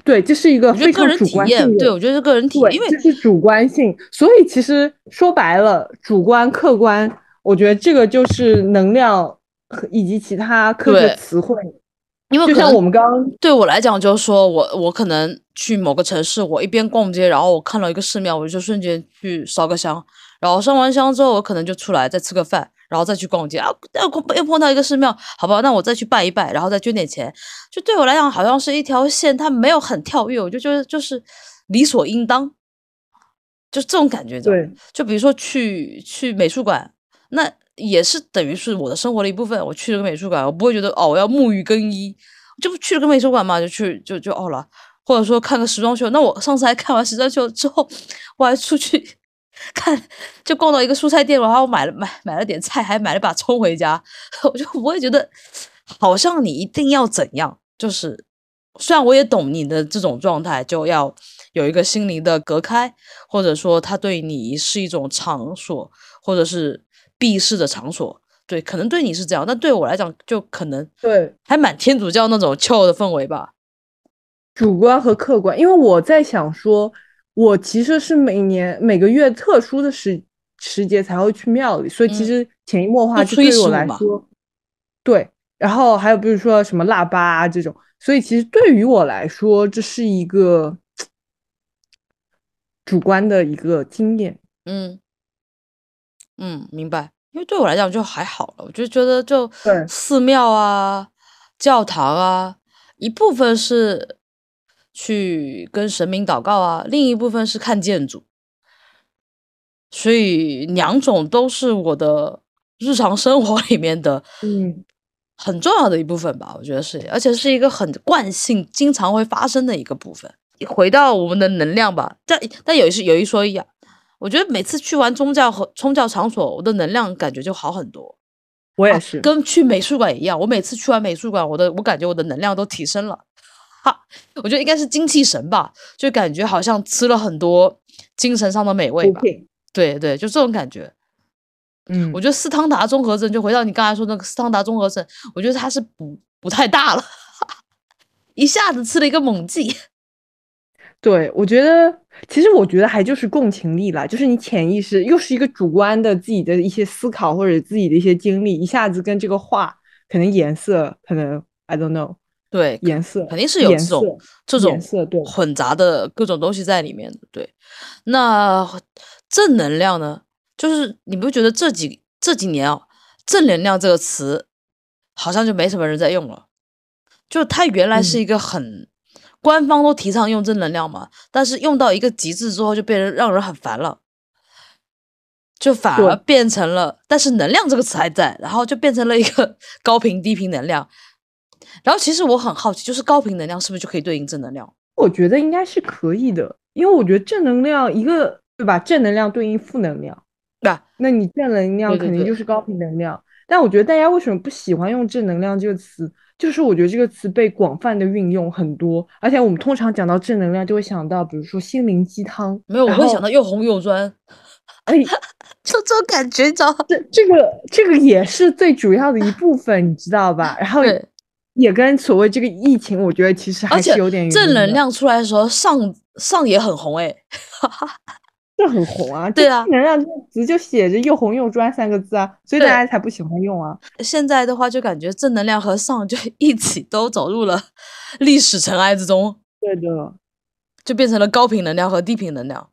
对，这是一个非常主体验，观性的，对我觉得是个人体验，因为这是主观性。所以其实说白了，主观客观，我觉得这个就是能量和以及其他科学对词汇。因为就像我们刚刚对我来讲，就是说我我可能去某个城市，我一边逛街，然后我看到一个寺庙，我就瞬间去烧个香，然后烧完香之后，我可能就出来再吃个饭，然后再去逛街啊，又碰又碰到一个寺庙，好吧，那我再去拜一拜，然后再捐点钱，就对我来讲好像是一条线，它没有很跳跃，我就觉得就是理所应当，就这种感觉。对，就比如说去去美术馆，那也是等于是我的生活的一部分。我去了个美术馆，我不会觉得哦，我要沐浴更衣，就去了个美术馆嘛，就去就就哦了。或者说看个时装秀，那我上次还看完时装秀之后，我还出去看，就逛到一个蔬菜店，然后我买了买买了点菜，还买了把葱回家。我就不会觉得好像你一定要怎样，就是虽然我也懂你的这种状态，就要有一个心灵的隔开，或者说他对你是一种场所，或者是避世的场所。对，可能对你是这样，但对我来讲，就可能对还蛮天主教那种 chill 的氛围吧。主观和客观，因为我在想说，我其实是每年每个月特殊的时时节才会去庙里，所以其实潜移默化就对于我来说，对。然后还有比如说什么腊八啊这种，所以其实对于我来说，这是一个 主观的一个经验。嗯嗯，明白。因为对我来讲就还好了，我就觉得就寺庙啊、教堂啊，一部分是。去跟神明祷告啊，另一部分是看建筑，所以两种都是我的日常生活里面的，嗯，很重要的一部分吧，我觉得是，而且是一个很惯性、经常会发生的一个部分。回到我们的能量吧，但但有一是有一说一啊，我觉得每次去完宗教和宗教场所，我的能量感觉就好很多。我也是，跟去美术馆一样，我每次去完美术馆，我的我感觉我的能量都提升了。哈，我觉得应该是精气神吧，就感觉好像吃了很多精神上的美味吧。对对，就这种感觉。嗯，我觉得斯汤达综合症，就回到你刚才说那个斯汤达综合症，我觉得它是补补太大了，一下子吃了一个猛剂。对，我觉得其实我觉得还就是共情力啦，就是你潜意识又是一个主观的自己的一些思考或者自己的一些经历，一下子跟这个画可能颜色可能 I don't know。对，颜色肯定是有这种这种对混杂的各种东西在里面的。对，那正能量呢？就是你不觉得这几这几年啊，正能量这个词好像就没什么人在用了？就它原来是一个很官方都提倡用正能量嘛，但是用到一个极致之后，就变成让人很烦了，就反而变成了，但是能量这个词还在，然后就变成了一个高频低频能量。然后其实我很好奇，就是高频能量是不是就可以对应正能量？我觉得应该是可以的，因为我觉得正能量一个对吧？正能量对应负能量，对吧？那你正能量肯定就是高频能量。但我觉得大家为什么不喜欢用正能量这个词？就是我觉得这个词被广泛的运用很多，而且我们通常讲到正能量就会想到，比如说心灵鸡汤。没有，我会想到又红又专，哎，就这种感觉，你知道？这这个这个也是最主要的一部分，你知道吧？然后。也跟所谓这个疫情，我觉得其实还是有点正能量出来的时候，上上也很红哎，就很红啊。对啊，正能量这个词就写着又红又专三个字啊，所以大家才不喜欢用啊。现在的话，就感觉正能量和丧就一起都走入了 历史尘埃之中。对的，就变成了高频能量和低频能量。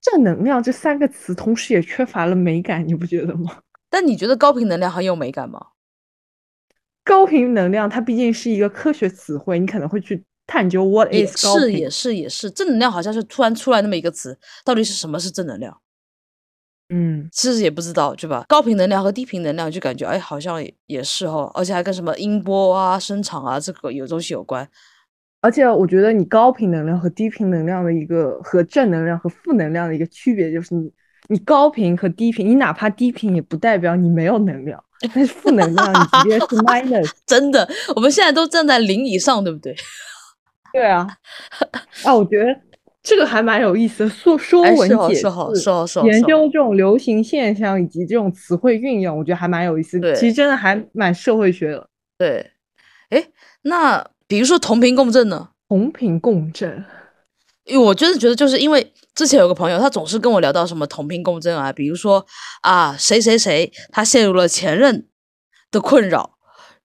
正能量这三个词同时也缺乏了美感，你不觉得吗？但你觉得高频能量很有美感吗？高频能量，它毕竟是一个科学词汇，你可能会去探究 what is 高频。是，也是，也是。正能量好像是突然出来那么一个词，到底是什么是正能量？嗯，其实也不知道，对吧？高频能量和低频能量，就感觉哎，好像也也是哦，而且还跟什么音波啊、声场啊这个有东西有关。而且我觉得你高频能量和低频能量的一个和正能量和负能量的一个区别，就是你你高频和低频，你哪怕低频也不代表你没有能量。但是负能量，你直接是 minus。真的，我们现在都站在零以上，对不对？对啊。啊，我觉得这个还蛮有意思的，说说文解字，研究这种流行现象以及这种词汇运用，我觉得还蛮有意思。对，其实真的还蛮社会学的。对。哎，那比如说同频共振呢？同频共振。因为我真的觉得，就是因为之前有个朋友，他总是跟我聊到什么同频共振啊，比如说啊，谁谁谁他陷入了前任的困扰，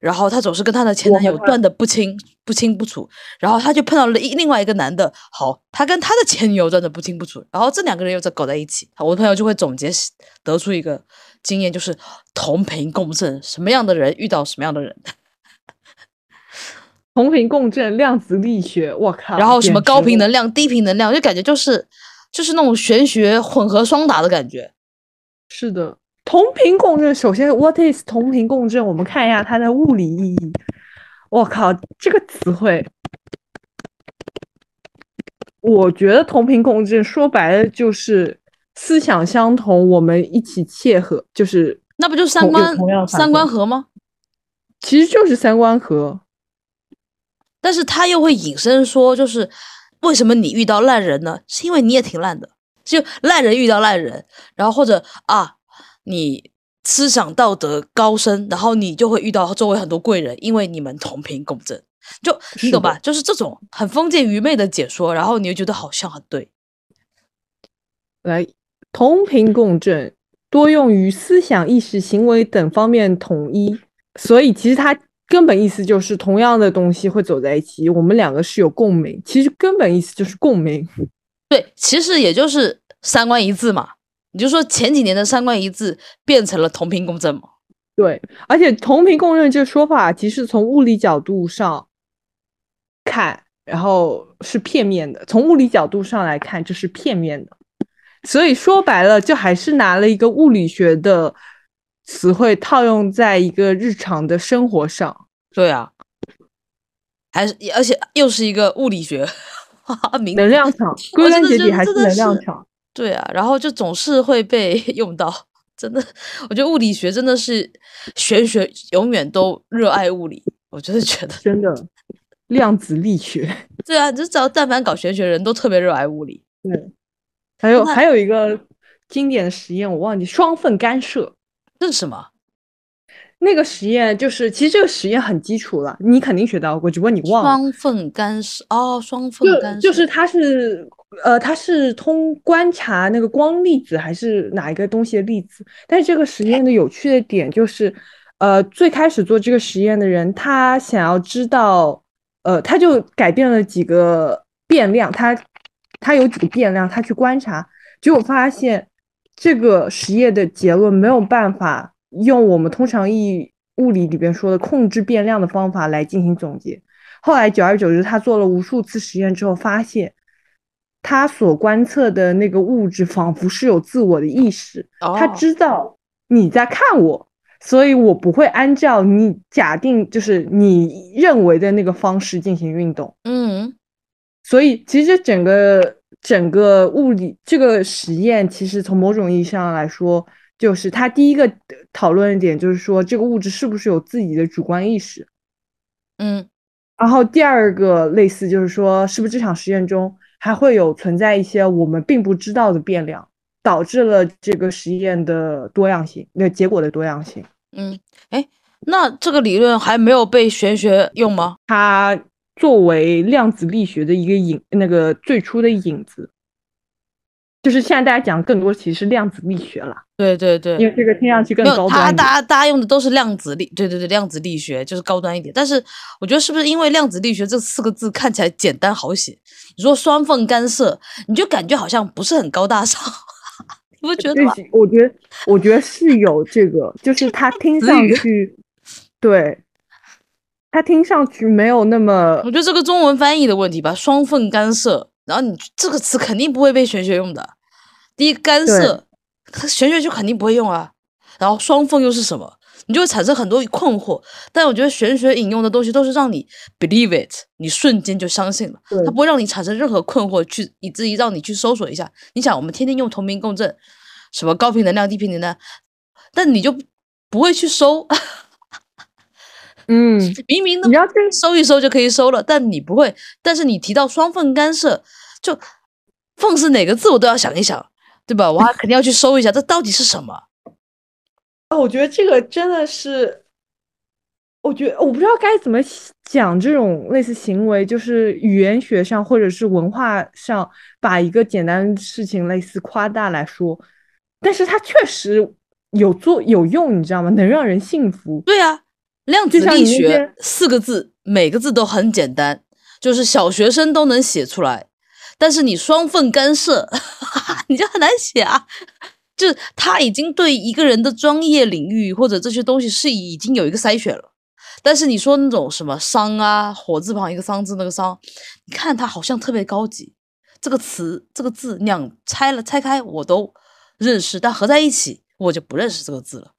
然后她总是跟她的前男友断的不清不清不楚，然后她就碰到了一另外一个男的，好，她跟她的前女友断的不清不楚，然后这两个人又在搞在一起，我的朋友就会总结得出一个经验，就是同频共振，什么样的人遇到什么样的人。同频共振、量子力学，我靠！然后什么高频能量、低频能量，就感觉就是就是那种玄学混合双打的感觉。是的，同频共振。首先，what is 同频共振？我们看一下它的物理意义。我靠，这个词汇，我觉得同频共振说白了就是思想相同，我们一起切合，就是那不就三观三观合吗？其实就是三观合。但是他又会引申说，就是为什么你遇到烂人呢？是因为你也挺烂的，就烂人遇到烂人，然后或者啊，你思想道德高深，然后你就会遇到周围很多贵人，因为你们同频共振，就你懂吧？就是这种很封建愚昧的解说，然后你又觉得好像很对。来，同频共振多用于思想、意识、行为等方面统一，所以其实它。根本意思就是同样的东西会走在一起，我们两个是有共鸣。其实根本意思就是共鸣，对，其实也就是三观一致嘛。你就说前几年的三观一致变成了同频共振嘛？对，而且同频共振这个说法，其实从物理角度上看，然后是片面的。从物理角度上来看，这是片面的。所以说白了，就还是拿了一个物理学的。词汇套用在一个日常的生活上，对啊，还是而且又是一个物理学，能量场，归根结底还是能量场，对啊，然后就总是会被 用到，真的，我觉得物理学真的是玄学，永远都热爱物理，我就是觉得真的量子力学，对啊，就只要但凡搞玄学的人都特别热爱物理，对，还有还有一个经典的实验，我忘记双缝干涉。这是什么？那个实验就是，其实这个实验很基础了，你肯定学到过，只不过你忘了。双缝干涉哦，双缝干涉就是它是呃，它是通观察那个光粒子还是哪一个东西的粒子？但是这个实验的有趣的点就是，呃，最开始做这个实验的人，他想要知道，呃，他就改变了几个变量，他他有几个变量，他去观察，结果发现。这个实验的结论没有办法用我们通常意义物理里边说的控制变量的方法来进行总结。后来久而久之，他做了无数次实验之后，发现他所观测的那个物质仿佛是有自我的意识，他知道你在看我，所以我不会按照你假定就是你认为的那个方式进行运动。嗯，所以其实整个。整个物理这个实验，其实从某种意义上来说，就是它第一个讨论点，就是说这个物质是不是有自己的主观意识。嗯，然后第二个类似就是说，是不是这场实验中还会有存在一些我们并不知道的变量，导致了这个实验的多样性，那结果的多样性。嗯，哎，那这个理论还没有被玄学用吗？它。作为量子力学的一个引，那个最初的引子，就是现在大家讲更多其实是量子力学了。对对对，因为这个听上去更高端。他大家大家用的都是量子力，对对对，量子力学就是高端一点。但是我觉得是不是因为量子力学这四个字看起来简单好写？你说双缝干涉，你就感觉好像不是很高大上，你不觉得吗？我觉得我觉得是有这个，就是 它听上去对。它听上去没有那么，我觉得这个中文翻译的问题吧。双缝干涉，然后你这个词肯定不会被玄学用的。第一，干涉，玄学就肯定不会用啊。然后双缝又是什么？你就会产生很多困惑。但我觉得玄学引用的东西都是让你 believe it，你瞬间就相信了，它不会让你产生任何困惑，去以至于让你去搜索一下。你想，我们天天用同频共振，什么高频能量、低频能量，但你就不会去搜。嗯，明明你要收一收就可以收了，但你不会。但是你提到双缝干涉，就缝是哪个字，我都要想一想，对吧？我还肯定要去搜一下，这到底是什么？啊，我觉得这个真的是，我觉得我不知道该怎么讲这种类似行为，就是语言学上或者是文化上，把一个简单的事情类似夸大来说，但是它确实有做有用，你知道吗？能让人信服。对啊。量子力学四个字，每个字都很简单，就是小学生都能写出来。但是你双缝干涉，你就很难写啊。就是他已经对一个人的专业领域或者这些东西是已经有一个筛选了。但是你说那种什么商啊，火字旁一个商字那个商，你看它好像特别高级，这个词这个字两拆了拆开我都认识，但合在一起我就不认识这个字了。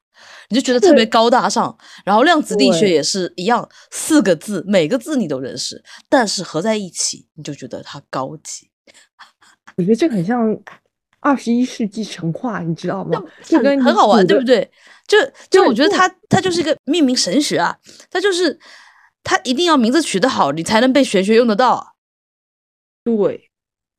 你就觉得特别高大上，然后量子力学也是一样，四个字每个字你都认识，但是合在一起你就觉得它高级，我觉得这很像二十一世纪神话，你知道吗？就很跟很好玩，对不对？就就我觉得它它就是一个命名神学啊，它就是它一定要名字取得好，你才能被玄学用得到啊，对，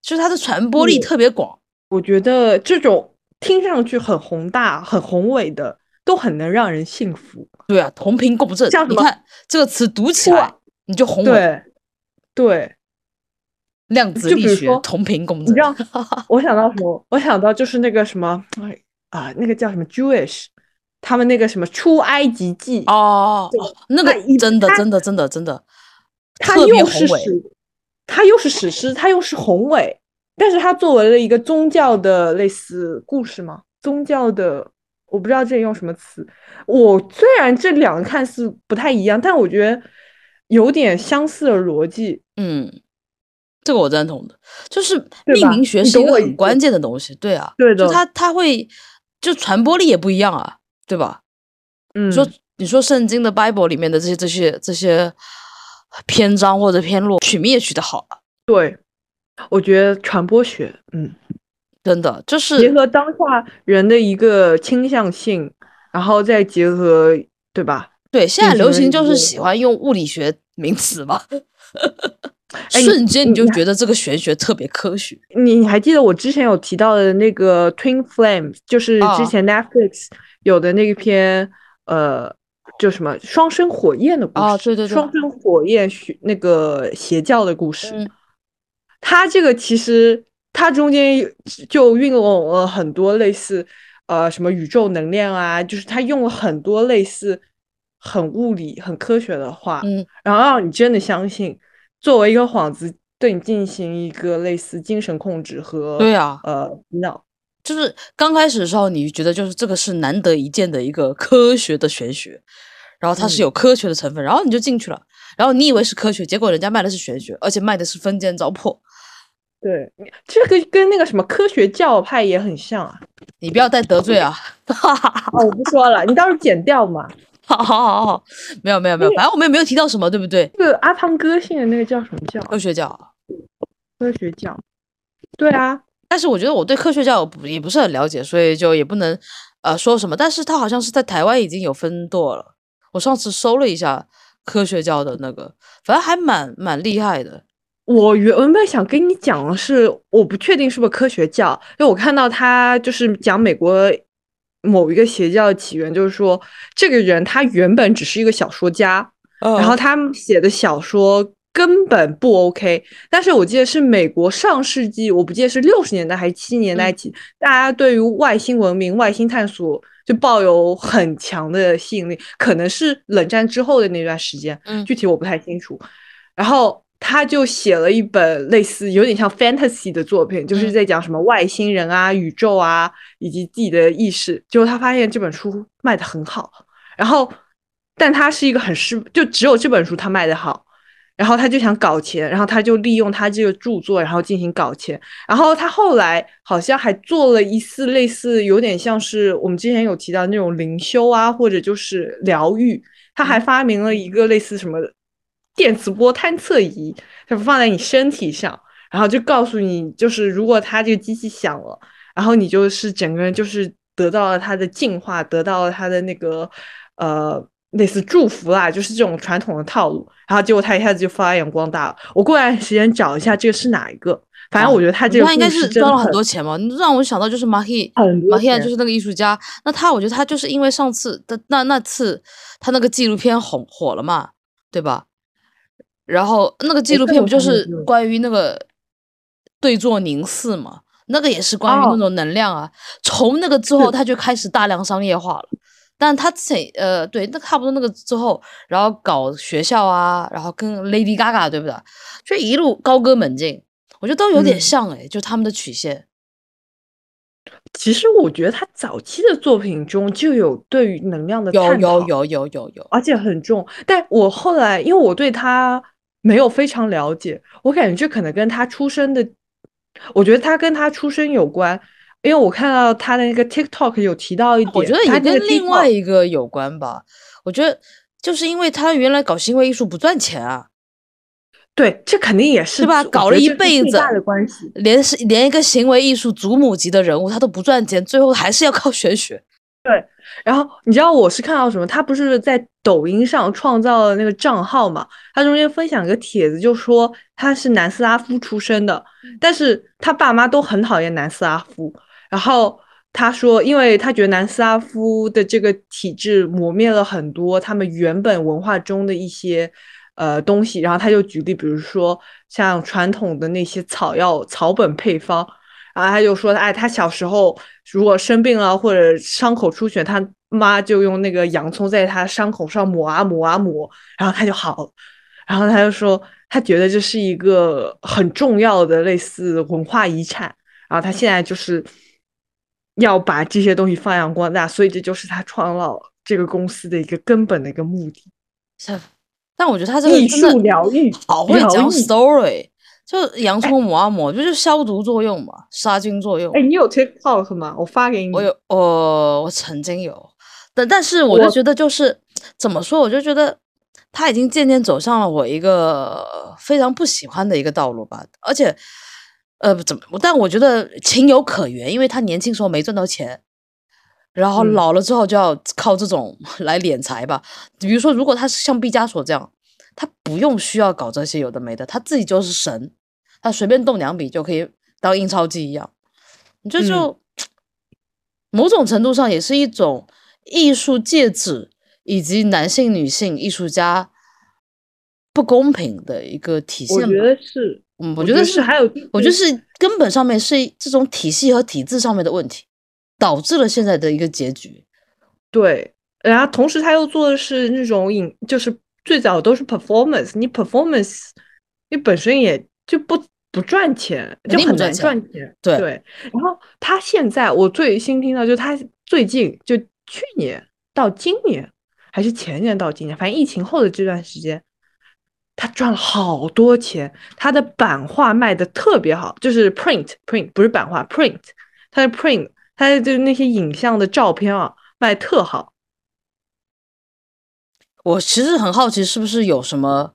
就是它的传播力特别广。我觉得这种听上去很宏大、很宏伟的，都很能让人信服。对啊，同频共振像，你看这个词读起来你就宏伟，对，对，量子力学同频共振你知，道 我想到什么？我想到就是那个什么，哎啊，那个叫什么 Jewish，他们那个什么出埃及记，哦，那个真的真的真的真的它特别又是，史，它又是史诗，它又是宏伟，但是它作为了一个宗教的类似故事嘛，宗教的，我不知道这里用什么词。我虽然这两个看似不太一样，但我觉得有点相似的逻辑。嗯，这个我赞同的，就是命名学是一个很关键的东西，对啊，对的就它它会就传播力也不一样啊，对吧？嗯，说你说圣经的 Bible 里面的这些这些这些篇章或者篇落取名也取得好啊，对，我觉得传播学，嗯，真的就是结合当下人的一个倾向性，然后再结合，对吧？对现在流行就是喜欢用物理学名词嘛，瞬间你就觉得这个玄学特别科学。你你还记得我之前有提到的那个 Twin Flames，就是啊之前 Netflix 有的那一篇，呃，就什么双生火焰的故事，啊对对对双生火焰学那个邪教的故事。嗯它这个其实它中间就运用了很多类似，呃，什么宇宙能量啊，就是它用了很多类似很物理、很科学的话，嗯，然后让你真的相信，作为一个幌子对你进行一个类似精神控制和对啊呃洗脑。就是刚开始的时候，你觉得就是这个是难得一见的一个科学的玄学，然后它是嗯有科学的成分，然后你就进去了，然后你以为是科学，结果人家卖的是玄学，而且卖的是封建糟粕。对，这个跟那个什么科学教派也很像啊。你不要再得罪啊！哈哈哈哦，我不说了，你到时候剪掉嘛。好好好好，没有没有没有，反正我们也没有提到什么，对不对？那个阿汤哥信的那个叫什么教？科学教，科学教。对啊，但是我觉得我对科学教不也不是很了解，所以就也不能呃说什么。但是他好像是在台湾已经有分舵了，我上次搜了一下科学教的那个，反正还蛮蛮厉害的。我原本想跟你讲的是，我不确定是不是科学教，因为我看到他就是讲美国某一个邪教的起源，就是说这个人他原本只是一个小说家，然然后他写的小说根本不 OK，但是我记得是美国上世纪，我不记得是六十年代还是七十年代起，大家对于外星文明、外星探索就抱有很强的吸引力，可能是冷战之后的那段时间，嗯。具体我不太清楚。然后他就写了一本类似有点像 fantasy 的作品，就是嗯在讲什么外星人啊、宇宙啊以及自己的意识。结果他发现这本书卖的很好，然后但他是一个很失，就只有这本书他卖的好。然后他就想搞钱，然后他就利用他这个著作，然后进行搞钱。然后他后来好像还做了一次类似，有点像是我们之前有提到那种灵修啊，或者就是疗愈。他还发明了一个类似什么电磁波探测仪，它放在你身体上，然后就告诉你，就是如果它这个机器响了，然后你就是整个人就是得到了它的净化，得到了它的那个呃类似祝福啦，就是这种传统的套路。然后结果他一下子就发扬光大了。我过段时间找一下这个是哪一个，反正我觉得他这个他应该是赚了很多钱嘛。你让我想到就是马希马希亚就是那个艺术家，那他我觉得他就是因为上次的那那次他那个纪录片红火了嘛，对吧？然后那个纪录片不就是关于那个对坐凝视嘛？那个也是关于那哦种能量啊。从那个之后，他就开始大量商业化了。但他之前呃，对，那差不多那个之后，然后搞学校啊，然后跟 Lady Gaga 对不对？就一路高歌猛进，我觉得都有点嗯像哎、就他们的曲线。其实我觉得他早期的作品中就有对于能量的有探讨，有有有有有，而且很重。但我后来因为我对他没有非常了解，我感觉这可能跟他出生的，我觉得他跟他出生有关。因为我看到他的那个 TikTok 有提到一点，我觉得也跟另外一个有关吧。我觉得就是因为他原来搞行为艺术不赚钱啊，对，这肯定也是是吧？搞了一辈子最大的关系。连是连一个行为艺术祖母级的人物，他都不赚钱，最后还是要靠玄学。然后你知道我是看到什么？他不是在抖音上创造了那个账号嘛？他中间分享一个帖子，就说他是南斯拉夫出生的，但是他爸妈都很讨厌南斯拉夫。然后他说，因为他觉得南斯拉夫的这个体制磨灭了很多他们原本文化中的一些呃东西。然后他就举例，比如说像传统的那些草药草本配方。然后他就说，哎，他小时候如果生病了或者伤口出血，他妈就用那个洋葱在他伤口上抹啊抹啊抹，然后他就好了。然后他就说，他觉得这是一个很重要的类似文化遗产。然后他现在就是要把这些东西发扬光大，所以这就是他创造这个公司的一个根本的一个目的。是，但我觉得他这个艺术疗愈，好会讲 story，就洋葱抹啊抹，就是消毒作用嘛，杀菌作用。哎，你有 TikTok 吗？我发给你。我有，我我曾经有，但但是我就觉得就是怎么说，我就觉得他已经渐渐走上了我一个非常不喜欢的一个道路吧，而且呃怎么，但我觉得情有可原，因为他年轻时候没赚到钱。然后嗯老了之后就要靠这种 来敛财吧。比如说，如果他是像毕加索这样，他不用需要搞这些有的没的，他自己就是神，他随便动两笔就可以当印钞机一样。你这嗯就、某种程度上也是一种艺术戒指以及男性、女性艺术家不公平的一个体现。我觉得是，嗯，我我觉得是还有，我觉得是根本上面是这种体系和体制上面的问题，导致了现在的一个结局。对，然后同时他又做的是那种影，就是最早都是 performance，你 performance 你本身也就不不赚钱，就很难赚钱。对对，然后他现在我最新听到，就他最近就去年到今年还是前年到今年，反正疫情后的这段时间。他赚了好多钱，他的版画卖的特别好，就是 print print 不是版画 print，他的 print，他的就是那些影像的照片啊卖特好。我其实很好奇，是不是有什么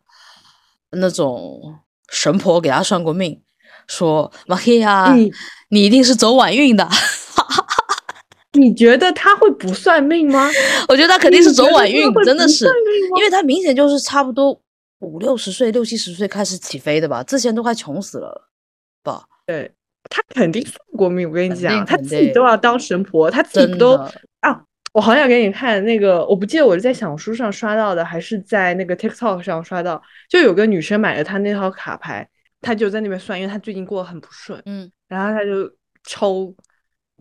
那种神婆给他算过命，说马黑呀，你你一定是走晚运的。你觉得他会不算命吗？我觉得他肯定是走晚运真的是 因为他明显就是差不多五六十岁、六七十岁开始起飞的吧，之前都快穷死了吧？对，他肯定算过命。我跟你讲，他自己都要当神婆，他自己都的啊？我好想给你看那个，我不记得我是在小红书上刷到的，还是在那个 TikTok 上刷到，就有个女生买了她那套卡牌，她就在那边算，因为她最近过得很不顺，嗯，然后她就抽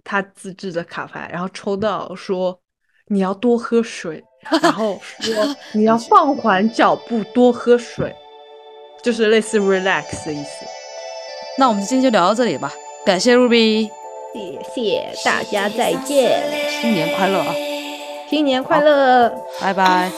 她自制的卡牌，然后抽到说你要多喝水，然后说 你要放缓脚步，多喝水，就是类似 relax 的意思。那我们今天就聊到这里吧，感谢 Ruby，谢谢大家，再见，新年快乐啊，新年快乐。拜拜。